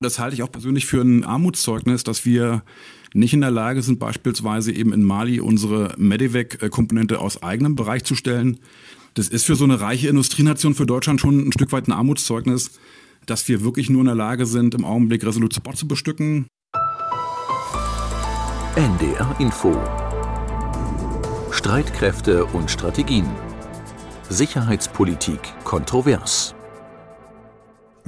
Das halte ich auch persönlich für ein Armutszeugnis, dass wir nicht in der Lage sind, beispielsweise eben in Mali unsere Medivac-Komponente aus eigenem Bereich zu stellen. Das ist für so eine reiche Industrienation für Deutschland schon ein Stück weit ein Armutszeugnis, dass wir wirklich nur in der Lage sind, im Augenblick Resolute Support zu bestücken. NDR Info Streitkräfte und Strategien Sicherheitspolitik kontrovers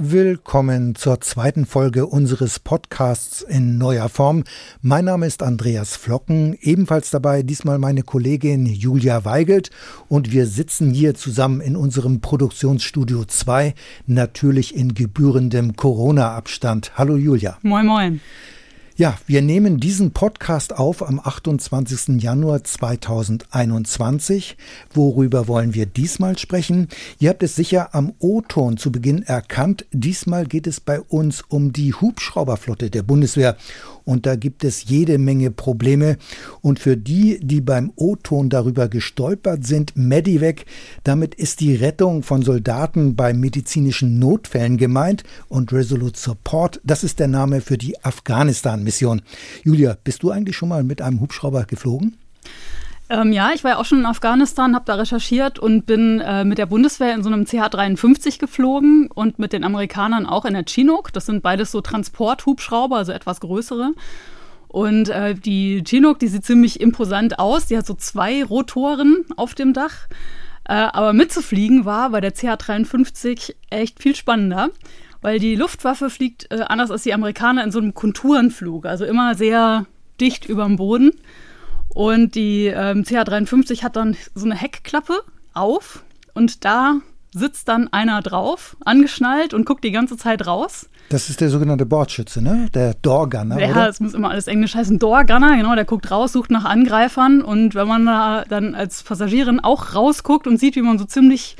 Willkommen zur zweiten Folge unseres Podcasts in neuer Form. Mein Name ist Andreas Flocken, ebenfalls dabei diesmal meine Kollegin Julia Weigelt und wir sitzen hier zusammen in unserem Produktionsstudio 2, natürlich in gebührendem Corona-Abstand. Hallo Julia. Moin, moin. Ja, wir nehmen diesen Podcast auf am 28. Januar 2021. Worüber wollen wir diesmal sprechen? Ihr habt es sicher am O-Ton zu Beginn erkannt. Diesmal geht es bei uns um die Hubschrauberflotte der Bundeswehr und da gibt es jede Menge Probleme. Und für die, die beim O-Ton darüber gestolpert sind, Medivac, damit ist die Rettung von Soldaten bei medizinischen Notfällen gemeint und Resolute Support, das ist der Name für die Afghanistan-Mission. Julia, bist du eigentlich schon mal mit einem Hubschrauber geflogen? Ähm, ja, ich war ja auch schon in Afghanistan, habe da recherchiert und bin äh, mit der Bundeswehr in so einem CH-53 geflogen und mit den Amerikanern auch in der Chinook. Das sind beides so Transporthubschrauber, also etwas größere. Und äh, die Chinook, die sieht ziemlich imposant aus. Die hat so zwei Rotoren auf dem Dach. Äh, aber mitzufliegen war bei der CH-53 echt viel spannender, weil die Luftwaffe fliegt äh, anders als die Amerikaner in so einem Konturenflug, also immer sehr dicht über dem Boden. Und die ähm, CH53 hat dann so eine Heckklappe auf und da sitzt dann einer drauf, angeschnallt und guckt die ganze Zeit raus. Das ist der sogenannte Bordschütze, ne? Der Doorgunner, ja, es muss immer alles Englisch heißen. Doorgunner, genau, der guckt raus, sucht nach Angreifern und wenn man da dann als Passagierin auch rausguckt und sieht, wie man so ziemlich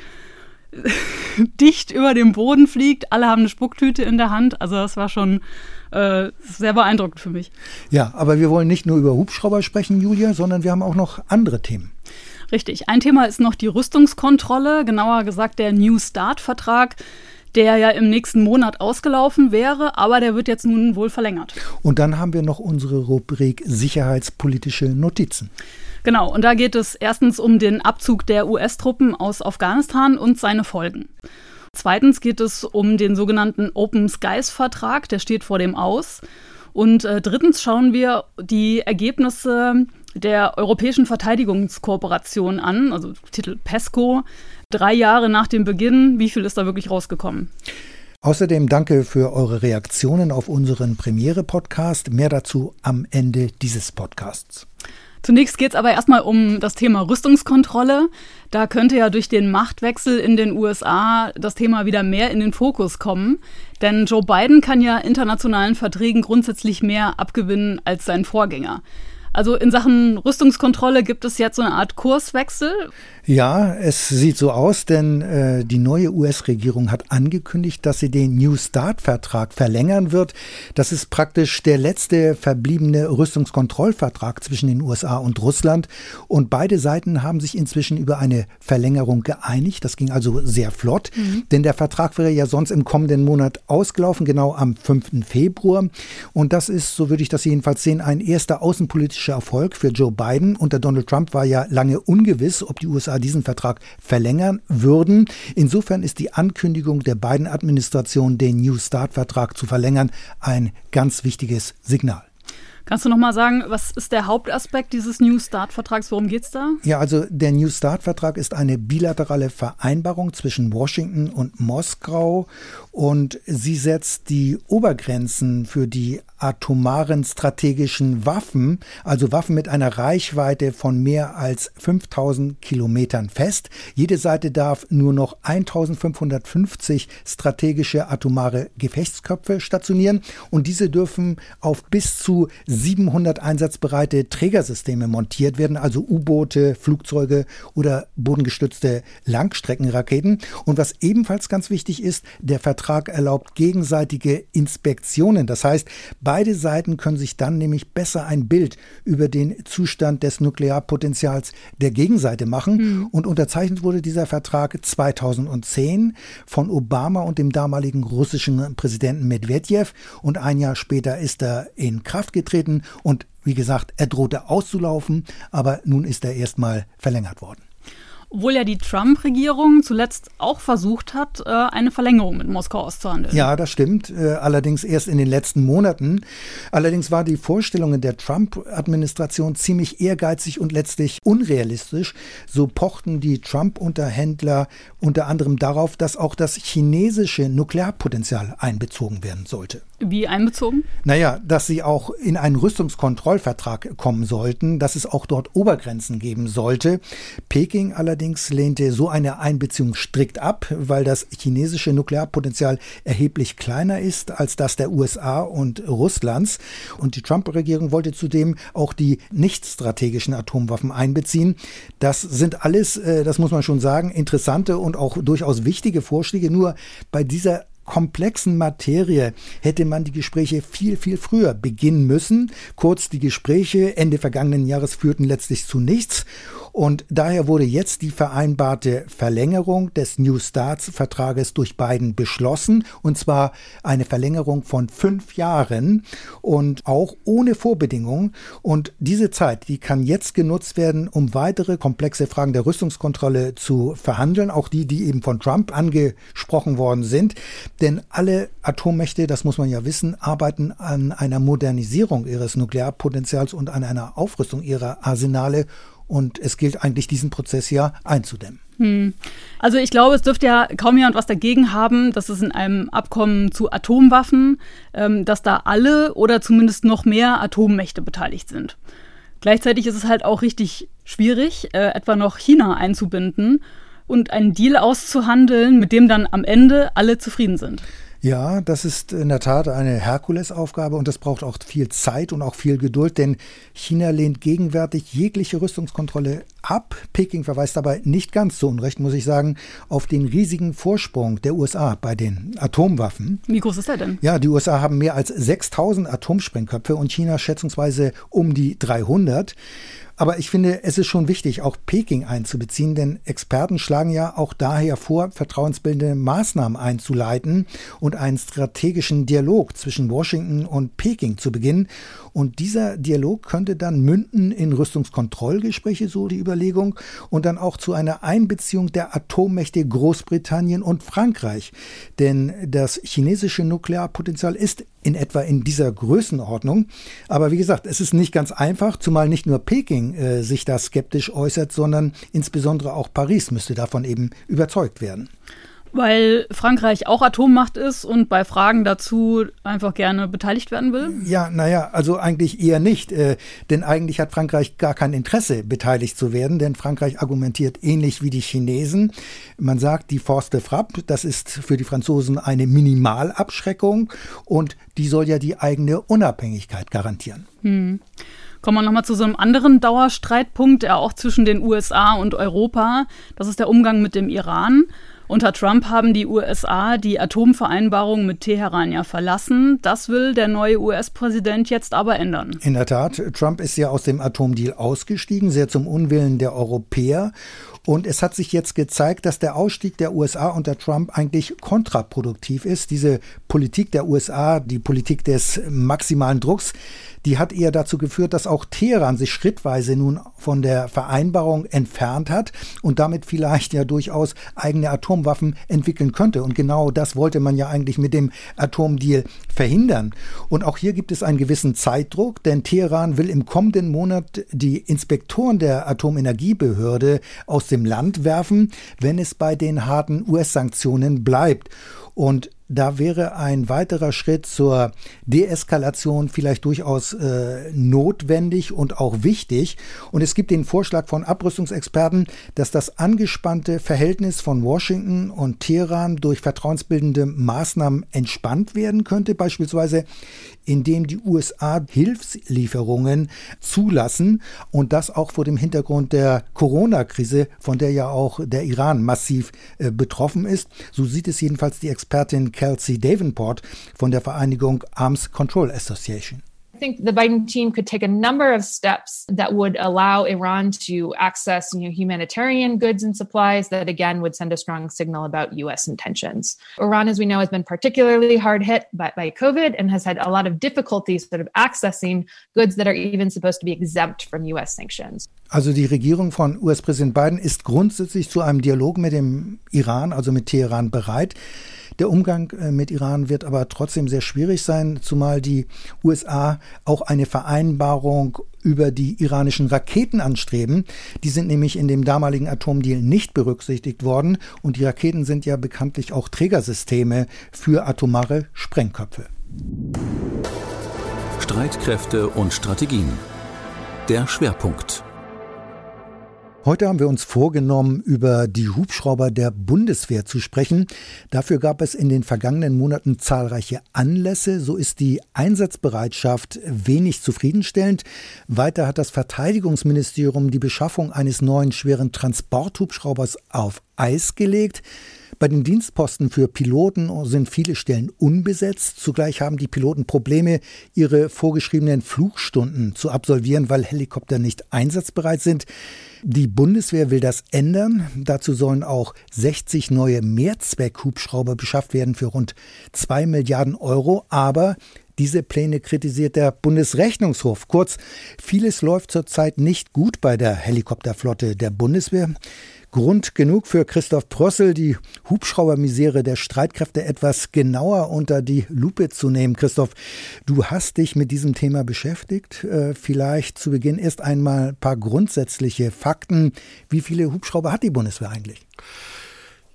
dicht über dem Boden fliegt, alle haben eine Spucktüte in der Hand, also das war schon äh, sehr beeindruckend für mich. Ja, aber wir wollen nicht nur über Hubschrauber sprechen, Julia, sondern wir haben auch noch andere Themen. Richtig. Ein Thema ist noch die Rüstungskontrolle, genauer gesagt der New Start-Vertrag der ja im nächsten Monat ausgelaufen wäre, aber der wird jetzt nun wohl verlängert. Und dann haben wir noch unsere Rubrik Sicherheitspolitische Notizen. Genau, und da geht es erstens um den Abzug der US-Truppen aus Afghanistan und seine Folgen. Zweitens geht es um den sogenannten Open Skies Vertrag, der steht vor dem Aus. Und äh, drittens schauen wir die Ergebnisse der Europäischen Verteidigungskooperation an, also Titel PESCO, drei Jahre nach dem Beginn. Wie viel ist da wirklich rausgekommen? Außerdem danke für eure Reaktionen auf unseren Premiere-Podcast. Mehr dazu am Ende dieses Podcasts. Zunächst geht es aber erstmal um das Thema Rüstungskontrolle. Da könnte ja durch den Machtwechsel in den USA das Thema wieder mehr in den Fokus kommen. Denn Joe Biden kann ja internationalen Verträgen grundsätzlich mehr abgewinnen als sein Vorgänger. Also in Sachen Rüstungskontrolle gibt es jetzt so eine Art Kurswechsel. Ja, es sieht so aus, denn äh, die neue US-Regierung hat angekündigt, dass sie den New Start-Vertrag verlängern wird. Das ist praktisch der letzte verbliebene Rüstungskontrollvertrag zwischen den USA und Russland. Und beide Seiten haben sich inzwischen über eine Verlängerung geeinigt. Das ging also sehr flott, mhm. denn der Vertrag wäre ja sonst im kommenden Monat ausgelaufen, genau am 5. Februar. Und das ist, so würde ich das jedenfalls sehen, ein erster außenpolitischer Erfolg für Joe Biden. Unter Donald Trump war ja lange ungewiss, ob die USA diesen Vertrag verlängern würden. Insofern ist die Ankündigung der beiden Administrationen, den New Start-Vertrag zu verlängern, ein ganz wichtiges Signal. Kannst du noch mal sagen, was ist der Hauptaspekt dieses New Start-Vertrags? Worum geht es da? Ja, also der New Start-Vertrag ist eine bilaterale Vereinbarung zwischen Washington und Moskau und sie setzt die Obergrenzen für die atomaren strategischen Waffen, also Waffen mit einer Reichweite von mehr als 5000 Kilometern fest. Jede Seite darf nur noch 1550 strategische atomare Gefechtsköpfe stationieren und diese dürfen auf bis zu 700 einsatzbereite Trägersysteme montiert werden, also U-Boote, Flugzeuge oder bodengestützte Langstreckenraketen. Und was ebenfalls ganz wichtig ist, der Vertrag erlaubt gegenseitige Inspektionen. Das heißt, beide Seiten können sich dann nämlich besser ein Bild über den Zustand des Nuklearpotenzials der Gegenseite machen. Mhm. Und unterzeichnet wurde dieser Vertrag 2010 von Obama und dem damaligen russischen Präsidenten Medvedev. Und ein Jahr später ist er in Kraft getreten. Und wie gesagt, er drohte auszulaufen, aber nun ist er erstmal verlängert worden. Obwohl ja die Trump-Regierung zuletzt auch versucht hat, äh, eine Verlängerung mit Moskau auszuhandeln. Ja, das stimmt. Äh, allerdings erst in den letzten Monaten. Allerdings war die Vorstellungen der Trump-Administration ziemlich ehrgeizig und letztlich unrealistisch. So pochten die Trump-Unterhändler unter anderem darauf, dass auch das chinesische Nuklearpotenzial einbezogen werden sollte. Wie einbezogen? Naja, dass sie auch in einen Rüstungskontrollvertrag kommen sollten, dass es auch dort Obergrenzen geben sollte. Peking allerdings lehnte so eine Einbeziehung strikt ab, weil das chinesische Nuklearpotenzial erheblich kleiner ist als das der USA und Russlands. Und die Trump-Regierung wollte zudem auch die nicht strategischen Atomwaffen einbeziehen. Das sind alles, äh, das muss man schon sagen, interessante und auch durchaus wichtige Vorschläge. Nur bei dieser komplexen Materie hätte man die Gespräche viel, viel früher beginnen müssen. Kurz, die Gespräche Ende vergangenen Jahres führten letztlich zu nichts. Und daher wurde jetzt die vereinbarte Verlängerung des New Starts Vertrages durch Biden beschlossen. Und zwar eine Verlängerung von fünf Jahren und auch ohne Vorbedingungen. Und diese Zeit, die kann jetzt genutzt werden, um weitere komplexe Fragen der Rüstungskontrolle zu verhandeln. Auch die, die eben von Trump angesprochen worden sind. Denn alle Atommächte, das muss man ja wissen, arbeiten an einer Modernisierung ihres Nuklearpotenzials und an einer Aufrüstung ihrer Arsenale. Und es gilt eigentlich, diesen Prozess ja einzudämmen. Hm. Also ich glaube, es dürfte ja kaum jemand was dagegen haben, dass es in einem Abkommen zu Atomwaffen, ähm, dass da alle oder zumindest noch mehr Atommächte beteiligt sind. Gleichzeitig ist es halt auch richtig schwierig, äh, etwa noch China einzubinden und einen Deal auszuhandeln, mit dem dann am Ende alle zufrieden sind. Ja, das ist in der Tat eine Herkulesaufgabe und das braucht auch viel Zeit und auch viel Geduld, denn China lehnt gegenwärtig jegliche Rüstungskontrolle ab. Peking verweist dabei nicht ganz so unrecht, muss ich sagen, auf den riesigen Vorsprung der USA bei den Atomwaffen. Wie groß ist er denn? Ja, die USA haben mehr als 6000 Atomsprengköpfe und China schätzungsweise um die 300. Aber ich finde, es ist schon wichtig, auch Peking einzubeziehen, denn Experten schlagen ja auch daher vor, vertrauensbildende Maßnahmen einzuleiten und einen strategischen Dialog zwischen Washington und Peking zu beginnen. Und dieser Dialog könnte dann münden in Rüstungskontrollgespräche, so die Überlegung, und dann auch zu einer Einbeziehung der Atommächte Großbritannien und Frankreich. Denn das chinesische Nuklearpotenzial ist in etwa in dieser Größenordnung. Aber wie gesagt, es ist nicht ganz einfach, zumal nicht nur Peking äh, sich da skeptisch äußert, sondern insbesondere auch Paris müsste davon eben überzeugt werden. Weil Frankreich auch Atommacht ist und bei Fragen dazu einfach gerne beteiligt werden will? Ja, naja, also eigentlich eher nicht. Äh, denn eigentlich hat Frankreich gar kein Interesse, beteiligt zu werden, denn Frankreich argumentiert ähnlich wie die Chinesen. Man sagt, die Force de Frappe, das ist für die Franzosen eine Minimalabschreckung und die soll ja die eigene Unabhängigkeit garantieren. Hm. Kommen wir nochmal zu so einem anderen Dauerstreitpunkt, der auch zwischen den USA und Europa. Das ist der Umgang mit dem Iran. Unter Trump haben die USA die Atomvereinbarung mit Teheran ja verlassen. Das will der neue US-Präsident jetzt aber ändern. In der Tat, Trump ist ja aus dem Atomdeal ausgestiegen, sehr zum Unwillen der Europäer. Und es hat sich jetzt gezeigt, dass der Ausstieg der USA unter Trump eigentlich kontraproduktiv ist. Diese Politik der USA, die Politik des maximalen Drucks, die hat eher dazu geführt, dass auch Teheran sich schrittweise nun von der Vereinbarung entfernt hat und damit vielleicht ja durchaus eigene Atomwaffen entwickeln könnte. Und genau das wollte man ja eigentlich mit dem Atomdeal verhindern. Und auch hier gibt es einen gewissen Zeitdruck, denn Teheran will im kommenden Monat die Inspektoren der Atomenergiebehörde aus dem Land werfen, wenn es bei den harten US-Sanktionen bleibt. Und da wäre ein weiterer Schritt zur Deeskalation vielleicht durchaus äh, notwendig und auch wichtig. Und es gibt den Vorschlag von Abrüstungsexperten, dass das angespannte Verhältnis von Washington und Teheran durch vertrauensbildende Maßnahmen entspannt werden könnte, beispielsweise indem die USA Hilfslieferungen zulassen und das auch vor dem Hintergrund der Corona-Krise, von der ja auch der Iran massiv äh, betroffen ist. So sieht es jedenfalls die Expertin Kelsey Davenport von der Vereinigung Arms Control Association. I think the Biden team could take a number of steps that would allow Iran to access you know, humanitarian goods and supplies that again would send a strong signal about U.S. intentions. Iran, as we know, has been particularly hard hit by, by COVID and has had a lot of difficulties sort of accessing goods that are even supposed to be exempt from U.S. sanctions. Also die Regierung von US-Präsident Biden ist grundsätzlich zu einem Dialog mit dem Iran, also mit Teheran, bereit. Der Umgang äh, mit Iran wird aber trotzdem sehr schwierig sein, zumal die USA auch eine Vereinbarung über die iranischen Raketen anstreben. Die sind nämlich in dem damaligen Atomdeal nicht berücksichtigt worden und die Raketen sind ja bekanntlich auch Trägersysteme für atomare Sprengköpfe. Streitkräfte und Strategien. Der Schwerpunkt. Heute haben wir uns vorgenommen, über die Hubschrauber der Bundeswehr zu sprechen. Dafür gab es in den vergangenen Monaten zahlreiche Anlässe. So ist die Einsatzbereitschaft wenig zufriedenstellend. Weiter hat das Verteidigungsministerium die Beschaffung eines neuen schweren Transporthubschraubers auf Eis gelegt. Bei den Dienstposten für Piloten sind viele Stellen unbesetzt. Zugleich haben die Piloten Probleme, ihre vorgeschriebenen Flugstunden zu absolvieren, weil Helikopter nicht einsatzbereit sind. Die Bundeswehr will das ändern. Dazu sollen auch 60 neue Mehrzweckhubschrauber beschafft werden für rund 2 Milliarden Euro. Aber diese Pläne kritisiert der Bundesrechnungshof. Kurz, vieles läuft zurzeit nicht gut bei der Helikopterflotte der Bundeswehr. Grund genug für Christoph Prössel, die Hubschraubermisere der Streitkräfte etwas genauer unter die Lupe zu nehmen. Christoph, du hast dich mit diesem Thema beschäftigt. Äh, vielleicht zu Beginn erst einmal ein paar grundsätzliche Fakten. Wie viele Hubschrauber hat die Bundeswehr eigentlich?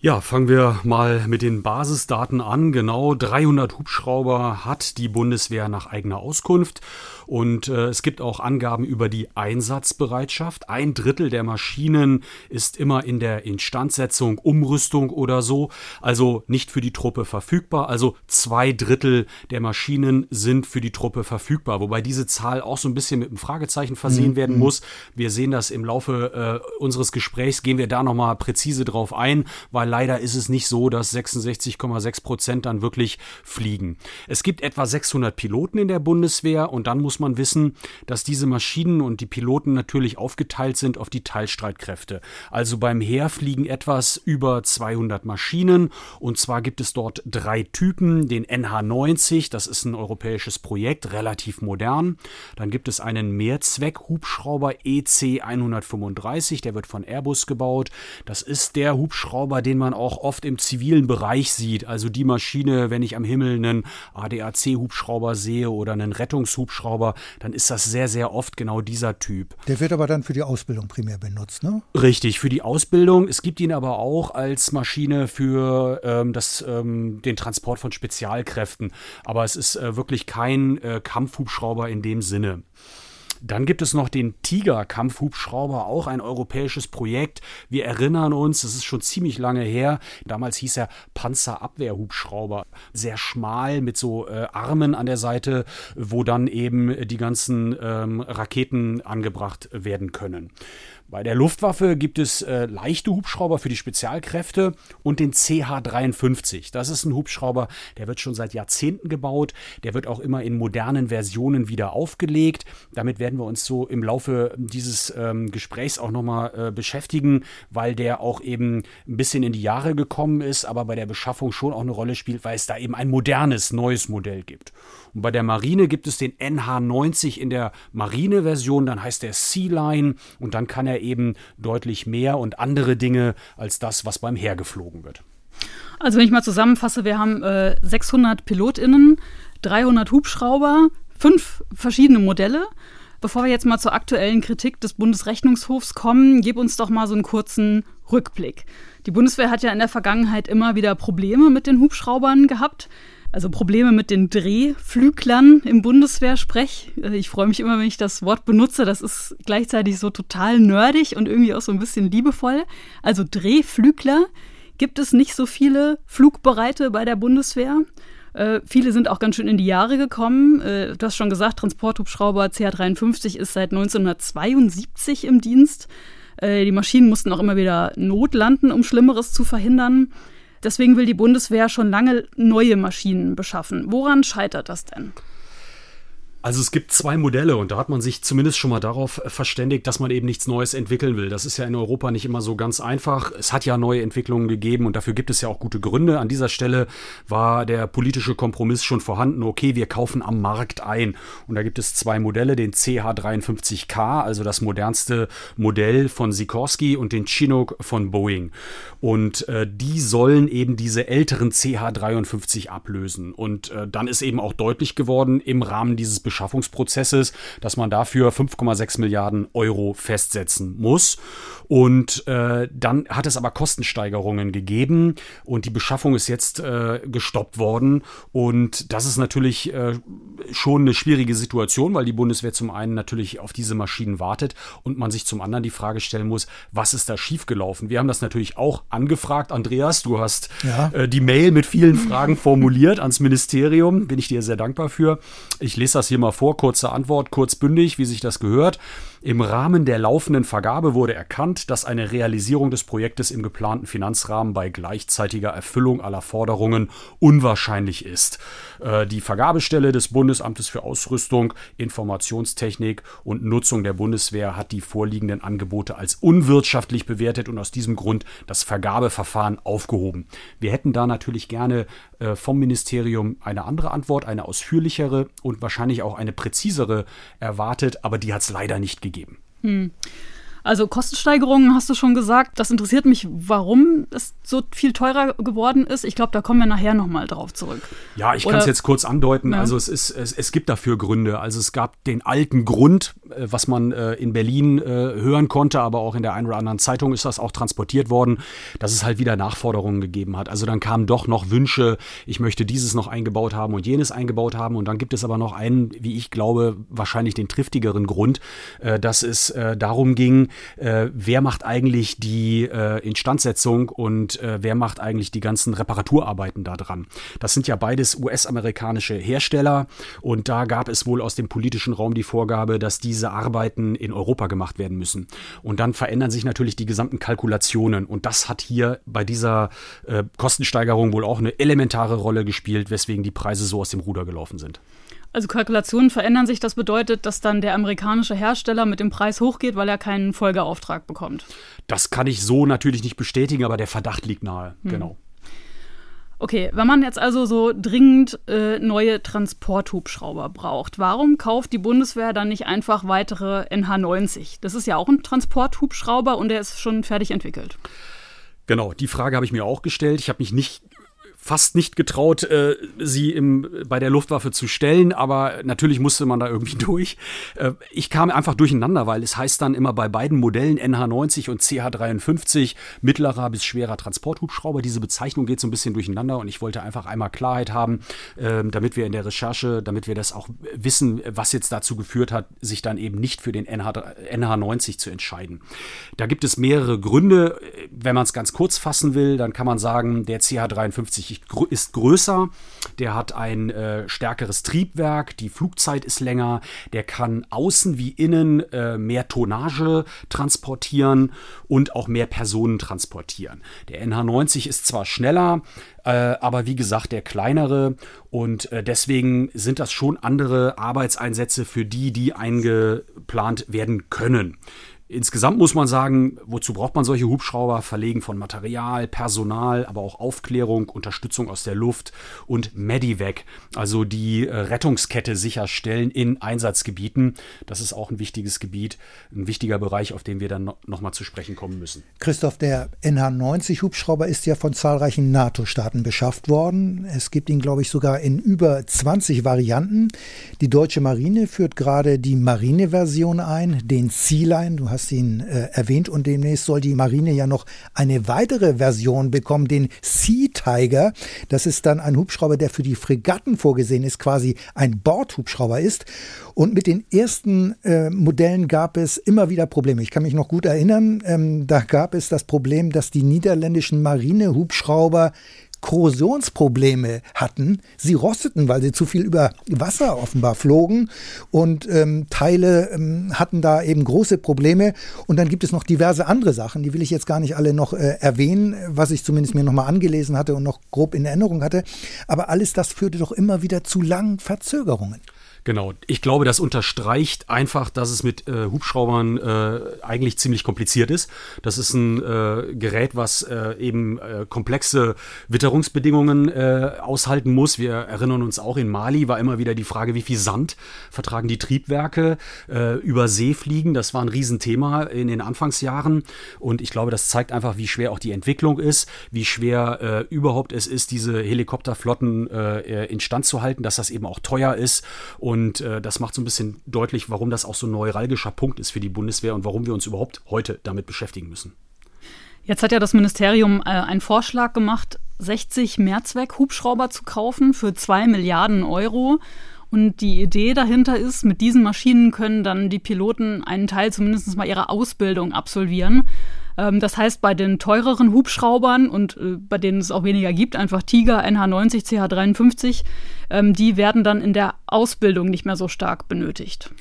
Ja, fangen wir mal mit den Basisdaten an. Genau 300 Hubschrauber hat die Bundeswehr nach eigener Auskunft. Und äh, es gibt auch Angaben über die Einsatzbereitschaft. Ein Drittel der Maschinen ist immer in der Instandsetzung, Umrüstung oder so, also nicht für die Truppe verfügbar. Also zwei Drittel der Maschinen sind für die Truppe verfügbar, wobei diese Zahl auch so ein bisschen mit einem Fragezeichen versehen mhm. werden muss. Wir sehen das im Laufe äh, unseres Gesprächs, gehen wir da nochmal präzise drauf ein, weil leider ist es nicht so, dass 66,6 Prozent dann wirklich fliegen. Es gibt etwa 600 Piloten in der Bundeswehr und dann muss muss man wissen, dass diese Maschinen und die Piloten natürlich aufgeteilt sind auf die Teilstreitkräfte. Also beim Heer fliegen etwas über 200 Maschinen und zwar gibt es dort drei Typen, den NH90, das ist ein europäisches Projekt, relativ modern. Dann gibt es einen Mehrzweck-Hubschrauber EC 135, der wird von Airbus gebaut. Das ist der Hubschrauber, den man auch oft im zivilen Bereich sieht, also die Maschine, wenn ich am Himmel einen ADAC-Hubschrauber sehe oder einen Rettungshubschrauber, aber dann ist das sehr, sehr oft genau dieser Typ. Der wird aber dann für die Ausbildung primär benutzt, ne? Richtig, für die Ausbildung. Es gibt ihn aber auch als Maschine für ähm, das, ähm, den Transport von Spezialkräften. Aber es ist äh, wirklich kein äh, Kampfhubschrauber in dem Sinne. Dann gibt es noch den Tiger-Kampfhubschrauber, auch ein europäisches Projekt. Wir erinnern uns, das ist schon ziemlich lange her. Damals hieß er Panzerabwehrhubschrauber. Sehr schmal mit so äh, Armen an der Seite, wo dann eben die ganzen ähm, Raketen angebracht werden können. Bei der Luftwaffe gibt es äh, leichte Hubschrauber für die Spezialkräfte und den CH-53. Das ist ein Hubschrauber, der wird schon seit Jahrzehnten gebaut. Der wird auch immer in modernen Versionen wieder aufgelegt. Damit werden wir uns so im Laufe dieses ähm, Gesprächs auch nochmal äh, beschäftigen, weil der auch eben ein bisschen in die Jahre gekommen ist, aber bei der Beschaffung schon auch eine Rolle spielt, weil es da eben ein modernes, neues Modell gibt. Und bei der Marine gibt es den NH90 in der Marine-Version, dann heißt der Sea-Line und dann kann er eben deutlich mehr und andere Dinge als das, was beim Heer geflogen wird. Also wenn ich mal zusammenfasse, wir haben äh, 600 PilotInnen, 300 Hubschrauber, fünf verschiedene Modelle. Bevor wir jetzt mal zur aktuellen Kritik des Bundesrechnungshofs kommen, gib uns doch mal so einen kurzen Rückblick. Die Bundeswehr hat ja in der Vergangenheit immer wieder Probleme mit den Hubschraubern gehabt. Also Probleme mit den Drehflüglern im Bundeswehrsprech. Äh, ich freue mich immer, wenn ich das Wort benutze. Das ist gleichzeitig so total nerdig und irgendwie auch so ein bisschen liebevoll. Also Drehflügler gibt es nicht so viele Flugbereite bei der Bundeswehr. Äh, viele sind auch ganz schön in die Jahre gekommen. Äh, du hast schon gesagt, Transporthubschrauber CH-53 ist seit 1972 im Dienst. Äh, die Maschinen mussten auch immer wieder notlanden, um Schlimmeres zu verhindern. Deswegen will die Bundeswehr schon lange neue Maschinen beschaffen. Woran scheitert das denn? Also es gibt zwei Modelle und da hat man sich zumindest schon mal darauf verständigt, dass man eben nichts Neues entwickeln will. Das ist ja in Europa nicht immer so ganz einfach. Es hat ja neue Entwicklungen gegeben und dafür gibt es ja auch gute Gründe. An dieser Stelle war der politische Kompromiss schon vorhanden. Okay, wir kaufen am Markt ein. Und da gibt es zwei Modelle, den CH53K, also das modernste Modell von Sikorsky und den Chinook von Boeing. Und äh, die sollen eben diese älteren CH53 ablösen. Und äh, dann ist eben auch deutlich geworden im Rahmen dieses Beschaffungsprozesses, dass man dafür 5,6 Milliarden Euro festsetzen muss. Und äh, dann hat es aber Kostensteigerungen gegeben und die Beschaffung ist jetzt äh, gestoppt worden. Und das ist natürlich äh, schon eine schwierige Situation, weil die Bundeswehr zum einen natürlich auf diese Maschinen wartet und man sich zum anderen die Frage stellen muss, was ist da schiefgelaufen? Wir haben das natürlich auch angefragt. Andreas, du hast ja. äh, die Mail mit vielen Fragen formuliert ans Ministerium. Bin ich dir sehr dankbar für. Ich lese das hier mal vor. Kurze Antwort, kurzbündig, wie sich das gehört. Im Rahmen der laufenden Vergabe wurde erkannt, dass eine Realisierung des Projektes im geplanten Finanzrahmen bei gleichzeitiger Erfüllung aller Forderungen unwahrscheinlich ist. Äh, die Vergabestelle des Bundesamtes für Ausrüstung, Informationstechnik und Nutzung der Bundeswehr hat die vorliegenden Angebote als unwirtschaftlich bewertet und aus diesem Grund das Vergabeverfahren aufgehoben. Wir hätten da natürlich gerne äh, vom Ministerium eine andere Antwort, eine ausführlichere und wahrscheinlich auch eine präzisere erwartet, aber die hat es leider nicht gegeben. Hm. Also Kostensteigerungen hast du schon gesagt. Das interessiert mich, warum es so viel teurer geworden ist. Ich glaube, da kommen wir nachher nochmal drauf zurück. Ja, ich kann es jetzt kurz andeuten. Ja. Also es, ist, es, es gibt dafür Gründe. Also es gab den alten Grund, äh, was man äh, in Berlin äh, hören konnte, aber auch in der einen oder anderen Zeitung ist das auch transportiert worden, dass es halt wieder Nachforderungen gegeben hat. Also dann kamen doch noch Wünsche, ich möchte dieses noch eingebaut haben und jenes eingebaut haben. Und dann gibt es aber noch einen, wie ich glaube, wahrscheinlich den triftigeren Grund, dass es darum ging, äh, wer macht eigentlich die äh, Instandsetzung und äh, wer macht eigentlich die ganzen Reparaturarbeiten da dran. Das sind ja beides US-amerikanische Hersteller und da gab es wohl aus dem politischen Raum die Vorgabe, dass diese Arbeiten in Europa gemacht werden müssen. Und dann verändern sich natürlich die gesamten Kalkulationen und das hat hier bei dieser äh, Kostensteigerung wohl auch eine elementare Rolle gespielt, weswegen die Preise so aus dem Ruder gelaufen sind. Also Kalkulationen verändern sich. Das bedeutet, dass dann der amerikanische Hersteller mit dem Preis hochgeht, weil er keinen Folgeauftrag bekommt. Das kann ich so natürlich nicht bestätigen, aber der Verdacht liegt nahe. Hm. Genau. Okay, wenn man jetzt also so dringend äh, neue Transporthubschrauber braucht, warum kauft die Bundeswehr dann nicht einfach weitere NH90? Das ist ja auch ein Transporthubschrauber und der ist schon fertig entwickelt. Genau, die Frage habe ich mir auch gestellt. Ich habe mich nicht fast nicht getraut, äh, sie im, bei der Luftwaffe zu stellen, aber natürlich musste man da irgendwie durch. Äh, ich kam einfach durcheinander, weil es heißt dann immer bei beiden Modellen NH90 und CH53 mittlerer bis schwerer Transporthubschrauber. Diese Bezeichnung geht so ein bisschen durcheinander und ich wollte einfach einmal Klarheit haben, äh, damit wir in der Recherche, damit wir das auch wissen, was jetzt dazu geführt hat, sich dann eben nicht für den NH, NH90 zu entscheiden. Da gibt es mehrere Gründe. Wenn man es ganz kurz fassen will, dann kann man sagen, der CH53 ist größer, der hat ein äh, stärkeres Triebwerk, die Flugzeit ist länger, der kann außen wie innen äh, mehr Tonnage transportieren und auch mehr Personen transportieren. Der NH90 ist zwar schneller, äh, aber wie gesagt, der kleinere und äh, deswegen sind das schon andere Arbeitseinsätze für die, die eingeplant werden können. Insgesamt muss man sagen, wozu braucht man solche Hubschrauber? Verlegen von Material, Personal, aber auch Aufklärung, Unterstützung aus der Luft und Medivac, also die äh, Rettungskette sicherstellen in Einsatzgebieten. Das ist auch ein wichtiges Gebiet, ein wichtiger Bereich, auf den wir dann nochmal zu sprechen kommen müssen. Christoph, der NH-90-Hubschrauber ist ja von zahlreichen NATO-Staaten beschafft worden. Es gibt ihn, glaube ich, sogar in über 20 Varianten. Die deutsche Marine führt gerade die Marine-Version ein, den Sea Line. Du hast ihn äh, erwähnt und demnächst soll die Marine ja noch eine weitere Version bekommen, den Sea Tiger. Das ist dann ein Hubschrauber, der für die Fregatten vorgesehen ist, quasi ein Bordhubschrauber ist. Und mit den ersten äh, Modellen gab es immer wieder Probleme. Ich kann mich noch gut erinnern, ähm, da gab es das Problem, dass die niederländischen Marinehubschrauber Korrosionsprobleme hatten. Sie rosteten, weil sie zu viel über Wasser offenbar flogen und ähm, Teile ähm, hatten da eben große Probleme. Und dann gibt es noch diverse andere Sachen, die will ich jetzt gar nicht alle noch äh, erwähnen, was ich zumindest mir nochmal angelesen hatte und noch grob in Erinnerung hatte. Aber alles das führte doch immer wieder zu langen Verzögerungen. Genau. Ich glaube, das unterstreicht einfach, dass es mit äh, Hubschraubern äh, eigentlich ziemlich kompliziert ist. Das ist ein äh, Gerät, was äh, eben äh, komplexe Witterungsbedingungen äh, aushalten muss. Wir erinnern uns auch in Mali war immer wieder die Frage, wie viel Sand vertragen die Triebwerke über See fliegen. Das war ein Riesenthema in den Anfangsjahren. Und ich glaube, das zeigt einfach, wie schwer auch die Entwicklung ist, wie schwer überhaupt es ist, diese Helikopterflotten instand zu halten, dass das eben auch teuer ist. Und und äh, das macht so ein bisschen deutlich, warum das auch so ein neuralgischer Punkt ist für die Bundeswehr und warum wir uns überhaupt heute damit beschäftigen müssen. Jetzt hat ja das Ministerium äh, einen Vorschlag gemacht, 60 Mehrzweck-Hubschrauber zu kaufen für 2 Milliarden Euro. Und die Idee dahinter ist, mit diesen Maschinen können dann die Piloten einen Teil zumindest mal ihrer Ausbildung absolvieren. Ähm, das heißt, bei den teureren Hubschraubern und äh, bei denen es auch weniger gibt, einfach Tiger, NH90, CH53, ähm, die werden dann in der Ausbildung nicht mehr so stark benötigt.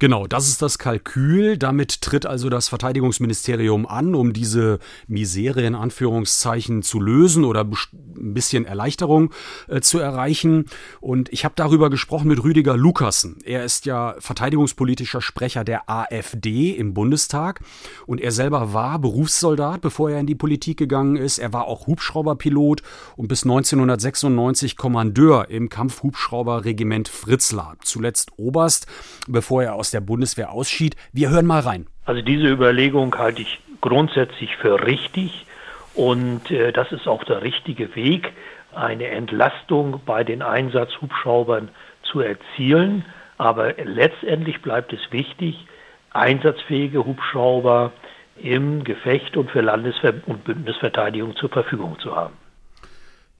Genau, das ist das Kalkül. Damit tritt also das Verteidigungsministerium an, um diese Misere in Anführungszeichen zu lösen oder ein bisschen Erleichterung äh, zu erreichen. Und ich habe darüber gesprochen mit Rüdiger Lukassen. Er ist ja verteidigungspolitischer Sprecher der AfD im Bundestag und er selber war Berufssoldat, bevor er in die Politik gegangen ist. Er war auch Hubschrauberpilot und bis 1996 Kommandeur im Kampfhubschrauberregiment Fritzlar. Zuletzt Oberst, bevor er aus aus der Bundeswehr ausschied. Wir hören mal rein. Also diese Überlegung halte ich grundsätzlich für richtig und äh, das ist auch der richtige Weg, eine Entlastung bei den Einsatzhubschraubern zu erzielen. Aber letztendlich bleibt es wichtig, einsatzfähige Hubschrauber im Gefecht und für Landesver und Bündnisverteidigung zur Verfügung zu haben.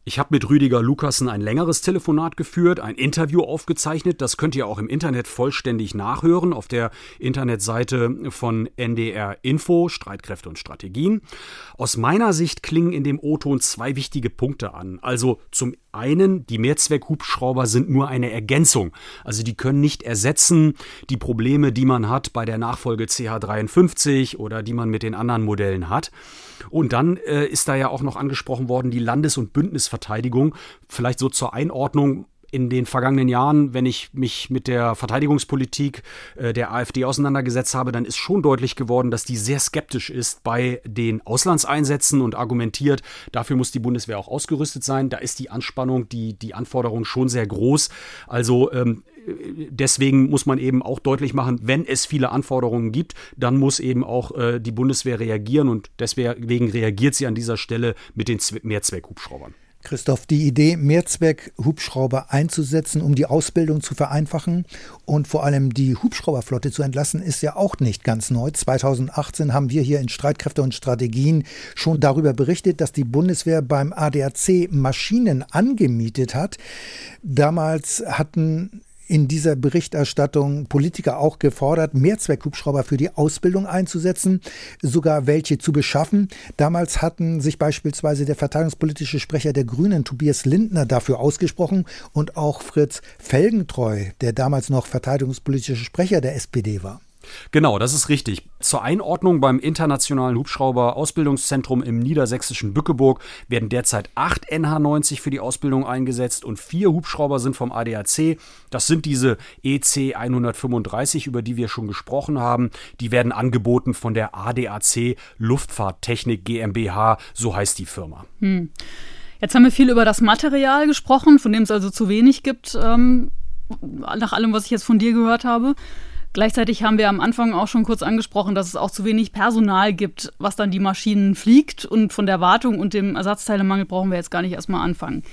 Ich habe mit Rüdiger Lukassen ein längeres Telefonat geführt, ein Interview aufgezeichnet. Das könnt ihr auch im Internet vollständig nachhören auf der Internetseite von NDR Info, Streitkräfte und Strategien. Aus meiner Sicht klingen in dem O-Ton zwei wichtige Punkte an. Also zum einen, die Mehrzweckhubschrauber sind nur eine Ergänzung. Also die können nicht ersetzen die Probleme, die man hat bei der Nachfolge CH53 oder die man mit den anderen Modellen hat. Und dann äh, ist da ja auch noch angesprochen worden, die Landes- und Bündnisverteidigung. Vielleicht so zur Einordnung in den vergangenen Jahren, wenn ich mich mit der Verteidigungspolitik äh, der AfD auseinandergesetzt habe, dann ist schon deutlich geworden, dass die sehr skeptisch ist bei den Auslandseinsätzen und argumentiert, dafür muss die Bundeswehr auch ausgerüstet sein. Da ist die Anspannung, die, die Anforderung schon sehr groß. Also ähm, deswegen muss man eben auch deutlich machen, wenn es viele Anforderungen gibt, dann muss eben auch äh, die Bundeswehr reagieren und deswegen reagiert sie an dieser Stelle mit den Mehrzweckhubschraubern. Christoph, die Idee, Mehrzweck-Hubschrauber einzusetzen, um die Ausbildung zu vereinfachen und vor allem die Hubschrauberflotte zu entlassen, ist ja auch nicht ganz neu. 2018 haben wir hier in Streitkräfte und Strategien schon darüber berichtet, dass die Bundeswehr beim ADAC Maschinen angemietet hat. Damals hatten in dieser Berichterstattung Politiker auch gefordert, Mehrzweckhubschrauber für die Ausbildung einzusetzen, sogar welche zu beschaffen. Damals hatten sich beispielsweise der verteidigungspolitische Sprecher der Grünen, Tobias Lindner, dafür ausgesprochen und auch Fritz Felgentreu, der damals noch verteidigungspolitische Sprecher der SPD war. Genau, das ist richtig. Zur Einordnung beim Internationalen Hubschrauber-Ausbildungszentrum im niedersächsischen Bückeburg werden derzeit acht NH90 für die Ausbildung eingesetzt und vier Hubschrauber sind vom ADAC. Das sind diese EC 135, über die wir schon gesprochen haben. Die werden angeboten von der ADAC Luftfahrttechnik GmbH, so heißt die Firma. Hm. Jetzt haben wir viel über das Material gesprochen, von dem es also zu wenig gibt, ähm, nach allem, was ich jetzt von dir gehört habe. Gleichzeitig haben wir am Anfang auch schon kurz angesprochen, dass es auch zu wenig Personal gibt, was dann die Maschinen fliegt. Und von der Wartung und dem Ersatzteilemangel brauchen wir jetzt gar nicht erstmal anfangen.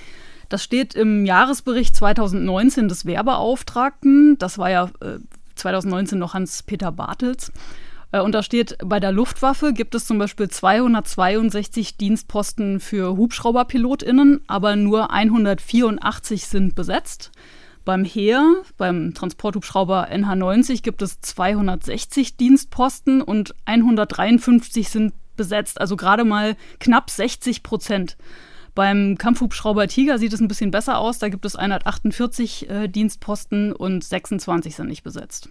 Das steht im Jahresbericht 2019 des Wehrbeauftragten. Das war ja äh, 2019 noch Hans-Peter Bartels. Äh, und da steht, bei der Luftwaffe gibt es zum Beispiel 262 Dienstposten für HubschrauberpilotInnen, aber nur 184 sind besetzt. Beim Heer, beim Transporthubschrauber NH90 gibt es 260 Dienstposten und 153 sind besetzt, also gerade mal knapp 60 Prozent. Beim Kampfhubschrauber Tiger sieht es ein bisschen besser aus. Da gibt es 148 äh, Dienstposten und 26 sind nicht besetzt.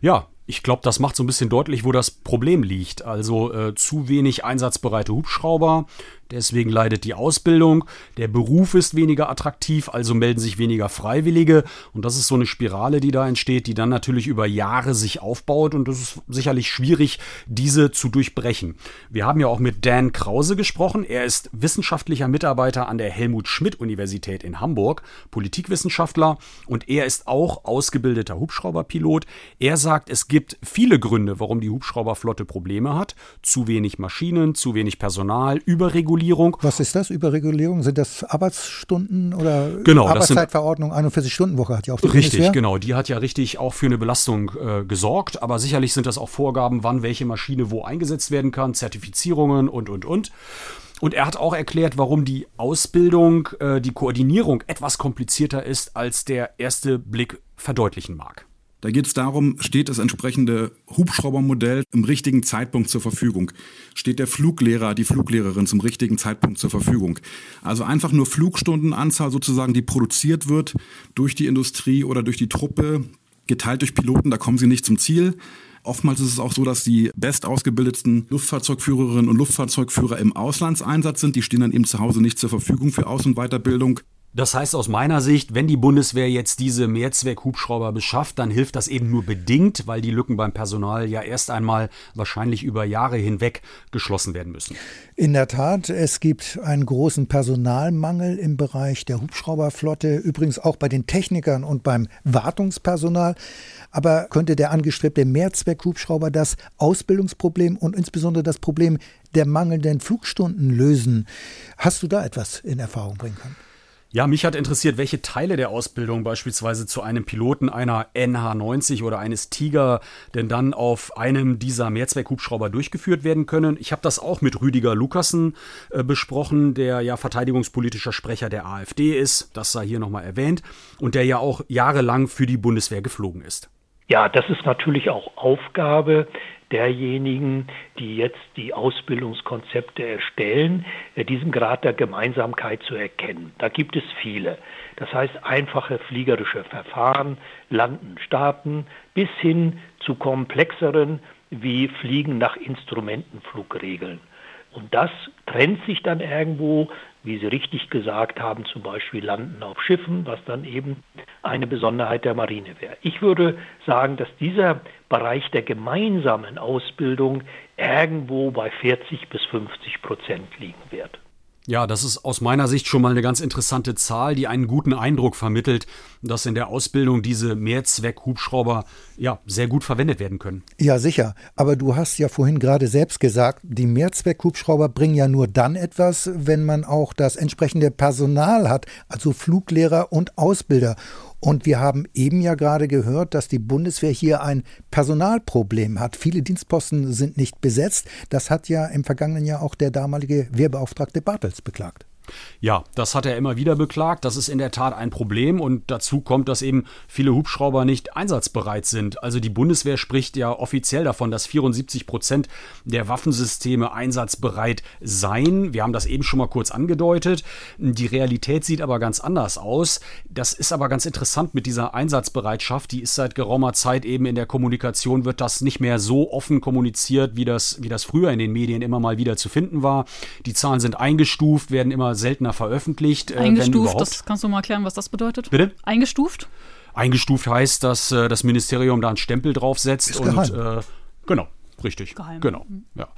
Ja, ich glaube, das macht so ein bisschen deutlich, wo das Problem liegt. Also äh, zu wenig einsatzbereite Hubschrauber, Deswegen leidet die Ausbildung, der Beruf ist weniger attraktiv, also melden sich weniger Freiwillige und das ist so eine Spirale, die da entsteht, die dann natürlich über Jahre sich aufbaut und es ist sicherlich schwierig, diese zu durchbrechen. Wir haben ja auch mit Dan Krause gesprochen, er ist wissenschaftlicher Mitarbeiter an der Helmut Schmidt Universität in Hamburg, Politikwissenschaftler und er ist auch ausgebildeter Hubschrauberpilot. Er sagt, es gibt viele Gründe, warum die Hubschrauberflotte Probleme hat, zu wenig Maschinen, zu wenig Personal, Überregulierung Überregulierung. Was ist das, Überregulierung? Sind das Arbeitsstunden oder genau, Arbeitszeitverordnung, 41-Stunden-Woche hat ja auch die Richtig, Bundeswehr? genau. Die hat ja richtig auch für eine Belastung äh, gesorgt. Aber sicherlich sind das auch Vorgaben, wann welche Maschine wo eingesetzt werden kann, Zertifizierungen und, und, und. Und er hat auch erklärt, warum die Ausbildung, äh, die Koordinierung etwas komplizierter ist, als der erste Blick verdeutlichen mag. Da geht es darum, steht das entsprechende Hubschraubermodell im richtigen Zeitpunkt zur Verfügung? Steht der Fluglehrer, die Fluglehrerin zum richtigen Zeitpunkt zur Verfügung? Also einfach nur Flugstundenanzahl sozusagen, die produziert wird durch die Industrie oder durch die Truppe, geteilt durch Piloten, da kommen sie nicht zum Ziel. Oftmals ist es auch so, dass die bestausgebildetsten Luftfahrzeugführerinnen und Luftfahrzeugführer im Auslandseinsatz sind. Die stehen dann eben zu Hause nicht zur Verfügung für Aus- und Weiterbildung. Das heißt aus meiner Sicht, wenn die Bundeswehr jetzt diese Mehrzweck-Hubschrauber beschafft, dann hilft das eben nur bedingt, weil die Lücken beim Personal ja erst einmal wahrscheinlich über Jahre hinweg geschlossen werden müssen. In der Tat, es gibt einen großen Personalmangel im Bereich der Hubschrauberflotte, übrigens auch bei den Technikern und beim Wartungspersonal. Aber könnte der angestrebte Mehrzweck-Hubschrauber das Ausbildungsproblem und insbesondere das Problem der mangelnden Flugstunden lösen? Hast du da etwas in Erfahrung bringen können? Ja, mich hat interessiert, welche Teile der Ausbildung beispielsweise zu einem Piloten einer NH90 oder eines Tiger denn dann auf einem dieser Mehrzweckhubschrauber durchgeführt werden können. Ich habe das auch mit Rüdiger Lukassen äh, besprochen, der ja verteidigungspolitischer Sprecher der AfD ist, das sei hier nochmal erwähnt, und der ja auch jahrelang für die Bundeswehr geflogen ist. Ja, das ist natürlich auch Aufgabe derjenigen, die jetzt die Ausbildungskonzepte erstellen, äh, diesen Grad der Gemeinsamkeit zu erkennen. Da gibt es viele. Das heißt einfache fliegerische Verfahren, Landen, Starten, bis hin zu komplexeren wie Fliegen nach Instrumentenflugregeln. Und das trennt sich dann irgendwo, wie Sie richtig gesagt haben, zum Beispiel Landen auf Schiffen, was dann eben eine Besonderheit der Marine wäre. Ich würde sagen, dass dieser Bereich der gemeinsamen Ausbildung irgendwo bei 40 bis 50 Prozent liegen wird. Ja, das ist aus meiner Sicht schon mal eine ganz interessante Zahl, die einen guten Eindruck vermittelt, dass in der Ausbildung diese Mehrzweck-Hubschrauber ja sehr gut verwendet werden können. Ja, sicher. Aber du hast ja vorhin gerade selbst gesagt, die Mehrzweck-Hubschrauber bringen ja nur dann etwas, wenn man auch das entsprechende Personal hat, also Fluglehrer und Ausbilder. Und wir haben eben ja gerade gehört, dass die Bundeswehr hier ein Personalproblem hat. Viele Dienstposten sind nicht besetzt. Das hat ja im vergangenen Jahr auch der damalige Wehrbeauftragte Bartels beklagt. Ja, das hat er immer wieder beklagt. Das ist in der Tat ein Problem und dazu kommt, dass eben viele Hubschrauber nicht einsatzbereit sind. Also die Bundeswehr spricht ja offiziell davon, dass 74 Prozent der Waffensysteme einsatzbereit seien. Wir haben das eben schon mal kurz angedeutet. Die Realität sieht aber ganz anders aus. Das ist aber ganz interessant mit dieser Einsatzbereitschaft. Die ist seit geraumer Zeit eben in der Kommunikation, wird das nicht mehr so offen kommuniziert, wie das, wie das früher in den Medien immer mal wieder zu finden war. Die Zahlen sind eingestuft, werden immer seltener veröffentlicht. Äh, Eingestuft, das kannst du mal erklären, was das bedeutet? Bitte? Eingestuft? Eingestuft heißt, dass äh, das Ministerium da einen Stempel draufsetzt Ist und äh, genau. Richtig. Geheim. Genau. Ja.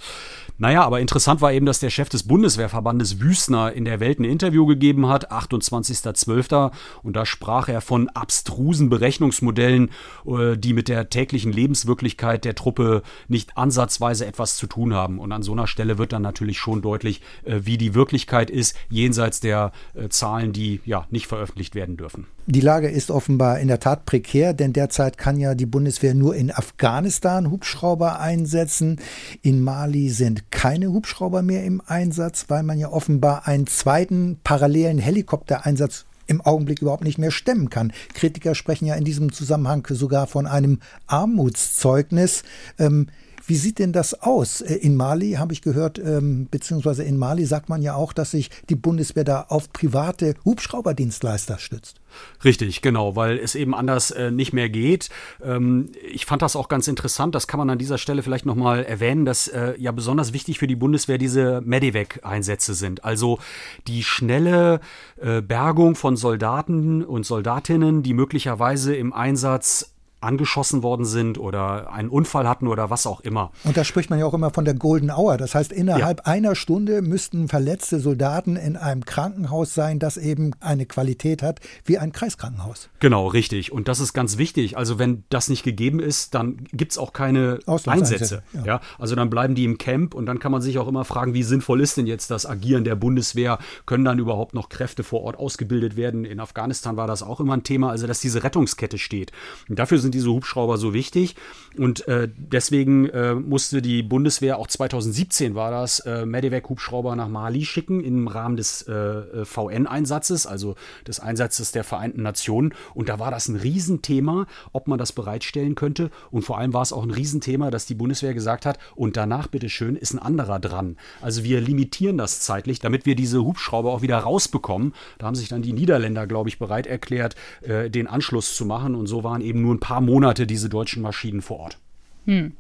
Naja, aber interessant war eben, dass der Chef des Bundeswehrverbandes Wüstner in der Welt ein Interview gegeben hat, 28.12. Und da sprach er von abstrusen Berechnungsmodellen, äh, die mit der täglichen Lebenswirklichkeit der Truppe nicht ansatzweise etwas zu tun haben. Und an so einer Stelle wird dann natürlich schon deutlich, äh, wie die Wirklichkeit ist, jenseits der äh, Zahlen, die ja nicht veröffentlicht werden dürfen. Die Lage ist offenbar in der Tat prekär, denn derzeit kann ja die Bundeswehr nur in Afghanistan Hubschrauber einsetzen. In Mali sind keine Hubschrauber mehr im Einsatz, weil man ja offenbar einen zweiten parallelen Helikoptereinsatz im Augenblick überhaupt nicht mehr stemmen kann. Kritiker sprechen ja in diesem Zusammenhang sogar von einem Armutszeugnis. Ähm, wie sieht denn das aus? Äh, in Mali habe ich gehört, ähm, beziehungsweise in Mali sagt man ja auch, dass sich die Bundeswehr da auf private Hubschrauberdienstleister stützt. Richtig, genau, weil es eben anders äh, nicht mehr geht. Ähm, ich fand das auch ganz interessant, das kann man an dieser Stelle vielleicht nochmal erwähnen, dass äh, ja besonders wichtig für die Bundeswehr diese Medivac-Einsätze sind. Also die schnelle äh, Bergung von Soldaten und Soldatinnen, die möglicherweise im Einsatz angeschossen worden sind oder einen Unfall hatten oder was auch immer. Und da spricht man ja auch immer von der Golden Hour. Das heißt, innerhalb ja. einer Stunde müssten verletzte Soldaten in einem Krankenhaus sein, das eben eine Qualität hat wie ein Kreiskrankenhaus. Genau, richtig. Und das ist ganz wichtig. Also wenn das nicht gegeben ist, dann gibt es auch keine Einsätze. Ja. ja. Also dann bleiben die im Camp und dann kann man sich auch immer fragen, wie sinnvoll ist denn jetzt das Agieren der Bundeswehr? Können dann überhaupt noch Kräfte vor Ort ausgebildet werden? In Afghanistan war das auch immer ein Thema, also dass diese Rettungskette steht. Und dafür sind sind diese Hubschrauber so wichtig. Und äh, deswegen äh, musste die Bundeswehr, auch 2017 war das, äh, Medivac-Hubschrauber nach Mali schicken im Rahmen des äh, äh VN-Einsatzes, also des Einsatzes der Vereinten Nationen. Und da war das ein Riesenthema, ob man das bereitstellen könnte. Und vor allem war es auch ein Riesenthema, dass die Bundeswehr gesagt hat, und danach, bitteschön, ist ein anderer dran. Also wir limitieren das zeitlich, damit wir diese Hubschrauber auch wieder rausbekommen. Da haben sich dann die Niederländer, glaube ich, bereit erklärt, äh, den Anschluss zu machen. Und so waren eben nur ein paar paar Monate diese deutschen Maschinen vor Ort. Hm.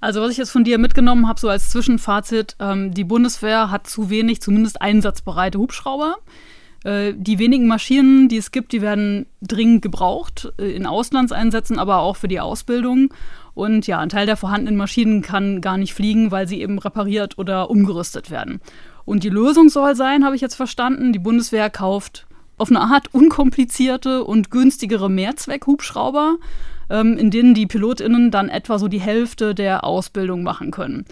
Also was ich jetzt von dir mitgenommen habe, so als Zwischenfazit, ähm, die Bundeswehr hat zu wenig, zumindest einsatzbereite Hubschrauber. Äh, die wenigen Maschinen, die es gibt, die werden dringend gebraucht, äh, in Auslandseinsätzen, aber auch für die Ausbildung. Und ja, ein Teil der vorhandenen Maschinen kann gar nicht fliegen, weil sie eben repariert oder umgerüstet werden. Und die Lösung soll sein, habe ich jetzt verstanden, die Bundeswehr kauft auf eine Art unkomplizierte und günstigere Mehrzweck-Hubschrauber ähm, in denen die PilotInnen dann etwa so die Hälfte der Ausbildung machen können.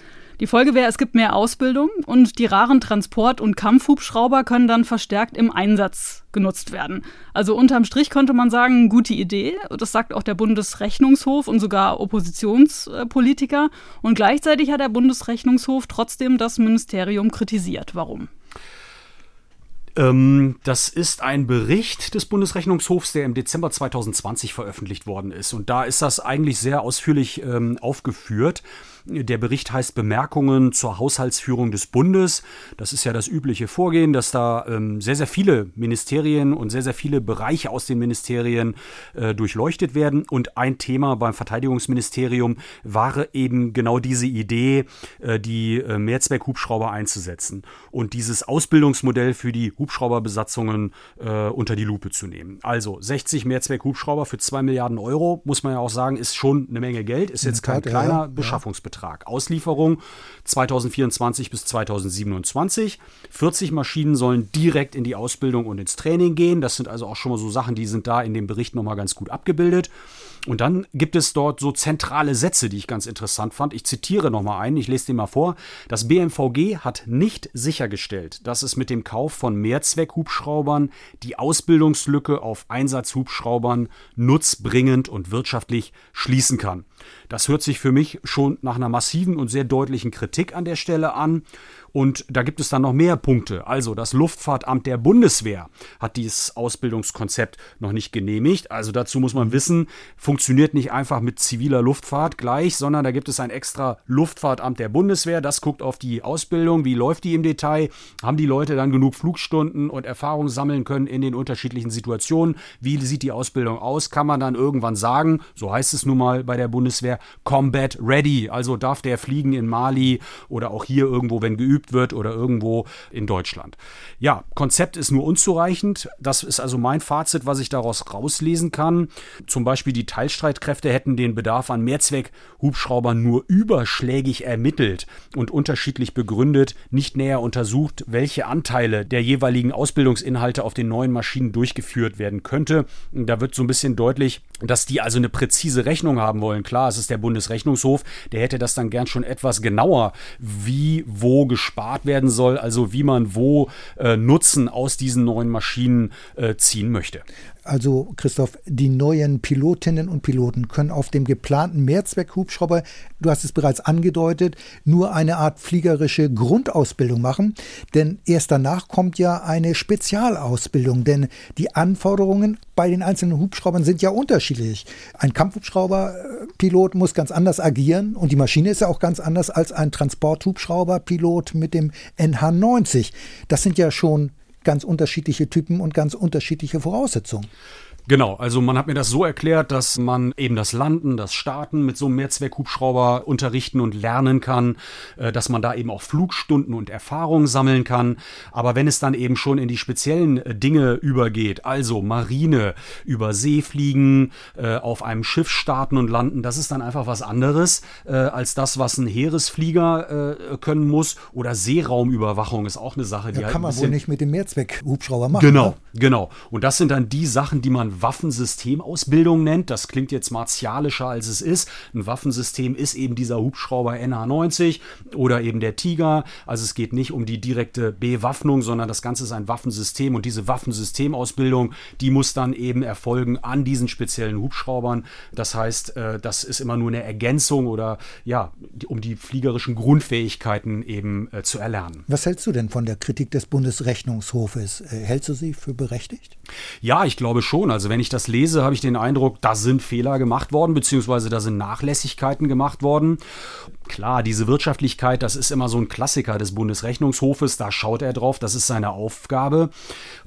Die Folge wäre, es gibt mehr Ausbildung und die raren Transport- und Kampfhubschrauber können dann verstärkt im Einsatz genutzt werden. Also unterm Strich könnte man sagen, gute Idee. Das sagt auch der Bundesrechnungshof und sogar Oppositionspolitiker. Und gleichzeitig hat der Bundesrechnungshof trotzdem das Ministerium kritisiert. Warum? Ähm, das ist ein Bericht des Bundesrechnungshofs, der im Dezember 2020 veröffentlicht worden ist. Und da ist das eigentlich sehr ausführlich ähm, aufgeführt. Der Bericht heißt Bemerkungen zur Haushaltsführung des Bundes. Das ist ja das übliche Vorgehen, dass da ähm, sehr, sehr viele Ministerien und sehr, sehr viele Bereiche aus den Ministerien äh, durchleuchtet werden. Und ein Thema beim Verteidigungsministerium war eben genau diese Idee, äh, die äh, Mehrzweck-Hubschrauber einzusetzen und dieses Ausbildungsmodell für die Hubschrauberbesatzungen äh, unter die Lupe zu nehmen. Also 60 Mehrzweck-Hubschrauber für 2 Milliarden Euro, muss man ja auch sagen, ist schon eine Menge Geld, ist jetzt kein kleiner ja, Beschaffungsbetrag. Betrag. Auslieferung 2024 bis 2027. 40 Maschinen sollen direkt in die Ausbildung und ins Training gehen. Das sind also auch schon mal so Sachen, die sind da in dem Bericht nochmal ganz gut abgebildet. Und dann gibt es dort so zentrale Sätze, die ich ganz interessant fand. Ich zitiere nochmal einen, ich lese den mal vor. Das BMVG hat nicht sichergestellt, dass es mit dem Kauf von Mehrzweckhubschraubern die Ausbildungslücke auf Einsatzhubschraubern nutzbringend und wirtschaftlich schließen kann. Das hört sich für mich schon nach einer massiven und sehr deutlichen Kritik an der Stelle an. Und da gibt es dann noch mehr Punkte. Also das Luftfahrtamt der Bundeswehr hat dieses Ausbildungskonzept noch nicht genehmigt. Also dazu muss man wissen, funktioniert nicht einfach mit ziviler Luftfahrt gleich, sondern da gibt es ein extra Luftfahrtamt der Bundeswehr. Das guckt auf die Ausbildung, wie läuft die im Detail, haben die Leute dann genug Flugstunden und Erfahrung sammeln können in den unterschiedlichen Situationen. Wie sieht die Ausbildung aus? Kann man dann irgendwann sagen, so heißt es nun mal bei der Bundeswehr, Combat Ready. Also darf der fliegen in Mali oder auch hier irgendwo, wenn geübt geübt wird oder irgendwo in Deutschland. Ja, Konzept ist nur unzureichend. Das ist also mein Fazit, was ich daraus rauslesen kann. Zum Beispiel die Teilstreitkräfte hätten den Bedarf an Mehrzweck-Hubschraubern nur überschlägig ermittelt und unterschiedlich begründet, nicht näher untersucht, welche Anteile der jeweiligen Ausbildungsinhalte auf den neuen Maschinen durchgeführt werden könnte. Da wird so ein bisschen deutlich, dass die also eine präzise Rechnung haben wollen. Klar, es ist der Bundesrechnungshof, der hätte das dann gern schon etwas genauer, wie wo gespart werden soll, also wie man wo äh, Nutzen aus diesen neuen Maschinen äh, ziehen möchte. Also Christoph, die neuen Pilotinnen und Piloten können auf dem geplanten Mehrzweckhubschrauber, du hast es bereits angedeutet, nur eine Art fliegerische Grundausbildung machen, denn erst danach kommt ja eine Spezialausbildung, denn die Anforderungen bei den einzelnen Hubschraubern sind ja unterschiedlich. Ein Kampfhubschrauberpilot muss ganz anders agieren und die Maschine ist ja auch ganz anders als ein Transporthubschrauberpilot mit dem NH90. Das sind ja schon ganz unterschiedliche Typen und ganz unterschiedliche Voraussetzungen. Genau, also man hat mir das so erklärt, dass man eben das Landen, das Starten mit so einem Mehrzweckhubschrauber unterrichten und lernen kann, äh, dass man da eben auch Flugstunden und Erfahrungen sammeln kann. Aber wenn es dann eben schon in die speziellen äh, Dinge übergeht, also Marine, über See fliegen, äh, auf einem Schiff starten und landen, das ist dann einfach was anderes als das, was ein Heeresflieger können muss. Oder Seeraumüberwachung ist auch eine Sache, die ja, halt kann man wohl nicht mit dem Mehrzweckhubschrauber machen. Genau, oder? genau. Und das sind dann die Sachen, die man Waffensystemausbildung nennt. Das klingt jetzt martialischer, als es ist. Ein Waffensystem ist eben dieser Hubschrauber NH90 oder eben der Tiger. Also es geht nicht um die direkte Bewaffnung, sondern das Ganze ist ein Waffensystem und diese Waffensystemausbildung, die muss dann eben erfolgen an diesen speziellen Hubschraubern. Das heißt, äh, das ist immer nur eine Ergänzung oder ja, um die fliegerischen Grundfähigkeiten eben äh, zu erlernen. Was hältst du denn von der Kritik des Bundesrechnungshofes? Äh, hältst du sie für berechtigt? Ja, ich glaube schon. Also wenn ich das lese, habe ich den Eindruck, da sind Fehler gemacht worden, beziehungsweise da sind Nachlässigkeiten gemacht worden. Klar, diese Wirtschaftlichkeit, das ist immer so ein Klassiker des Bundesrechnungshofes, da schaut er drauf, das ist seine Aufgabe.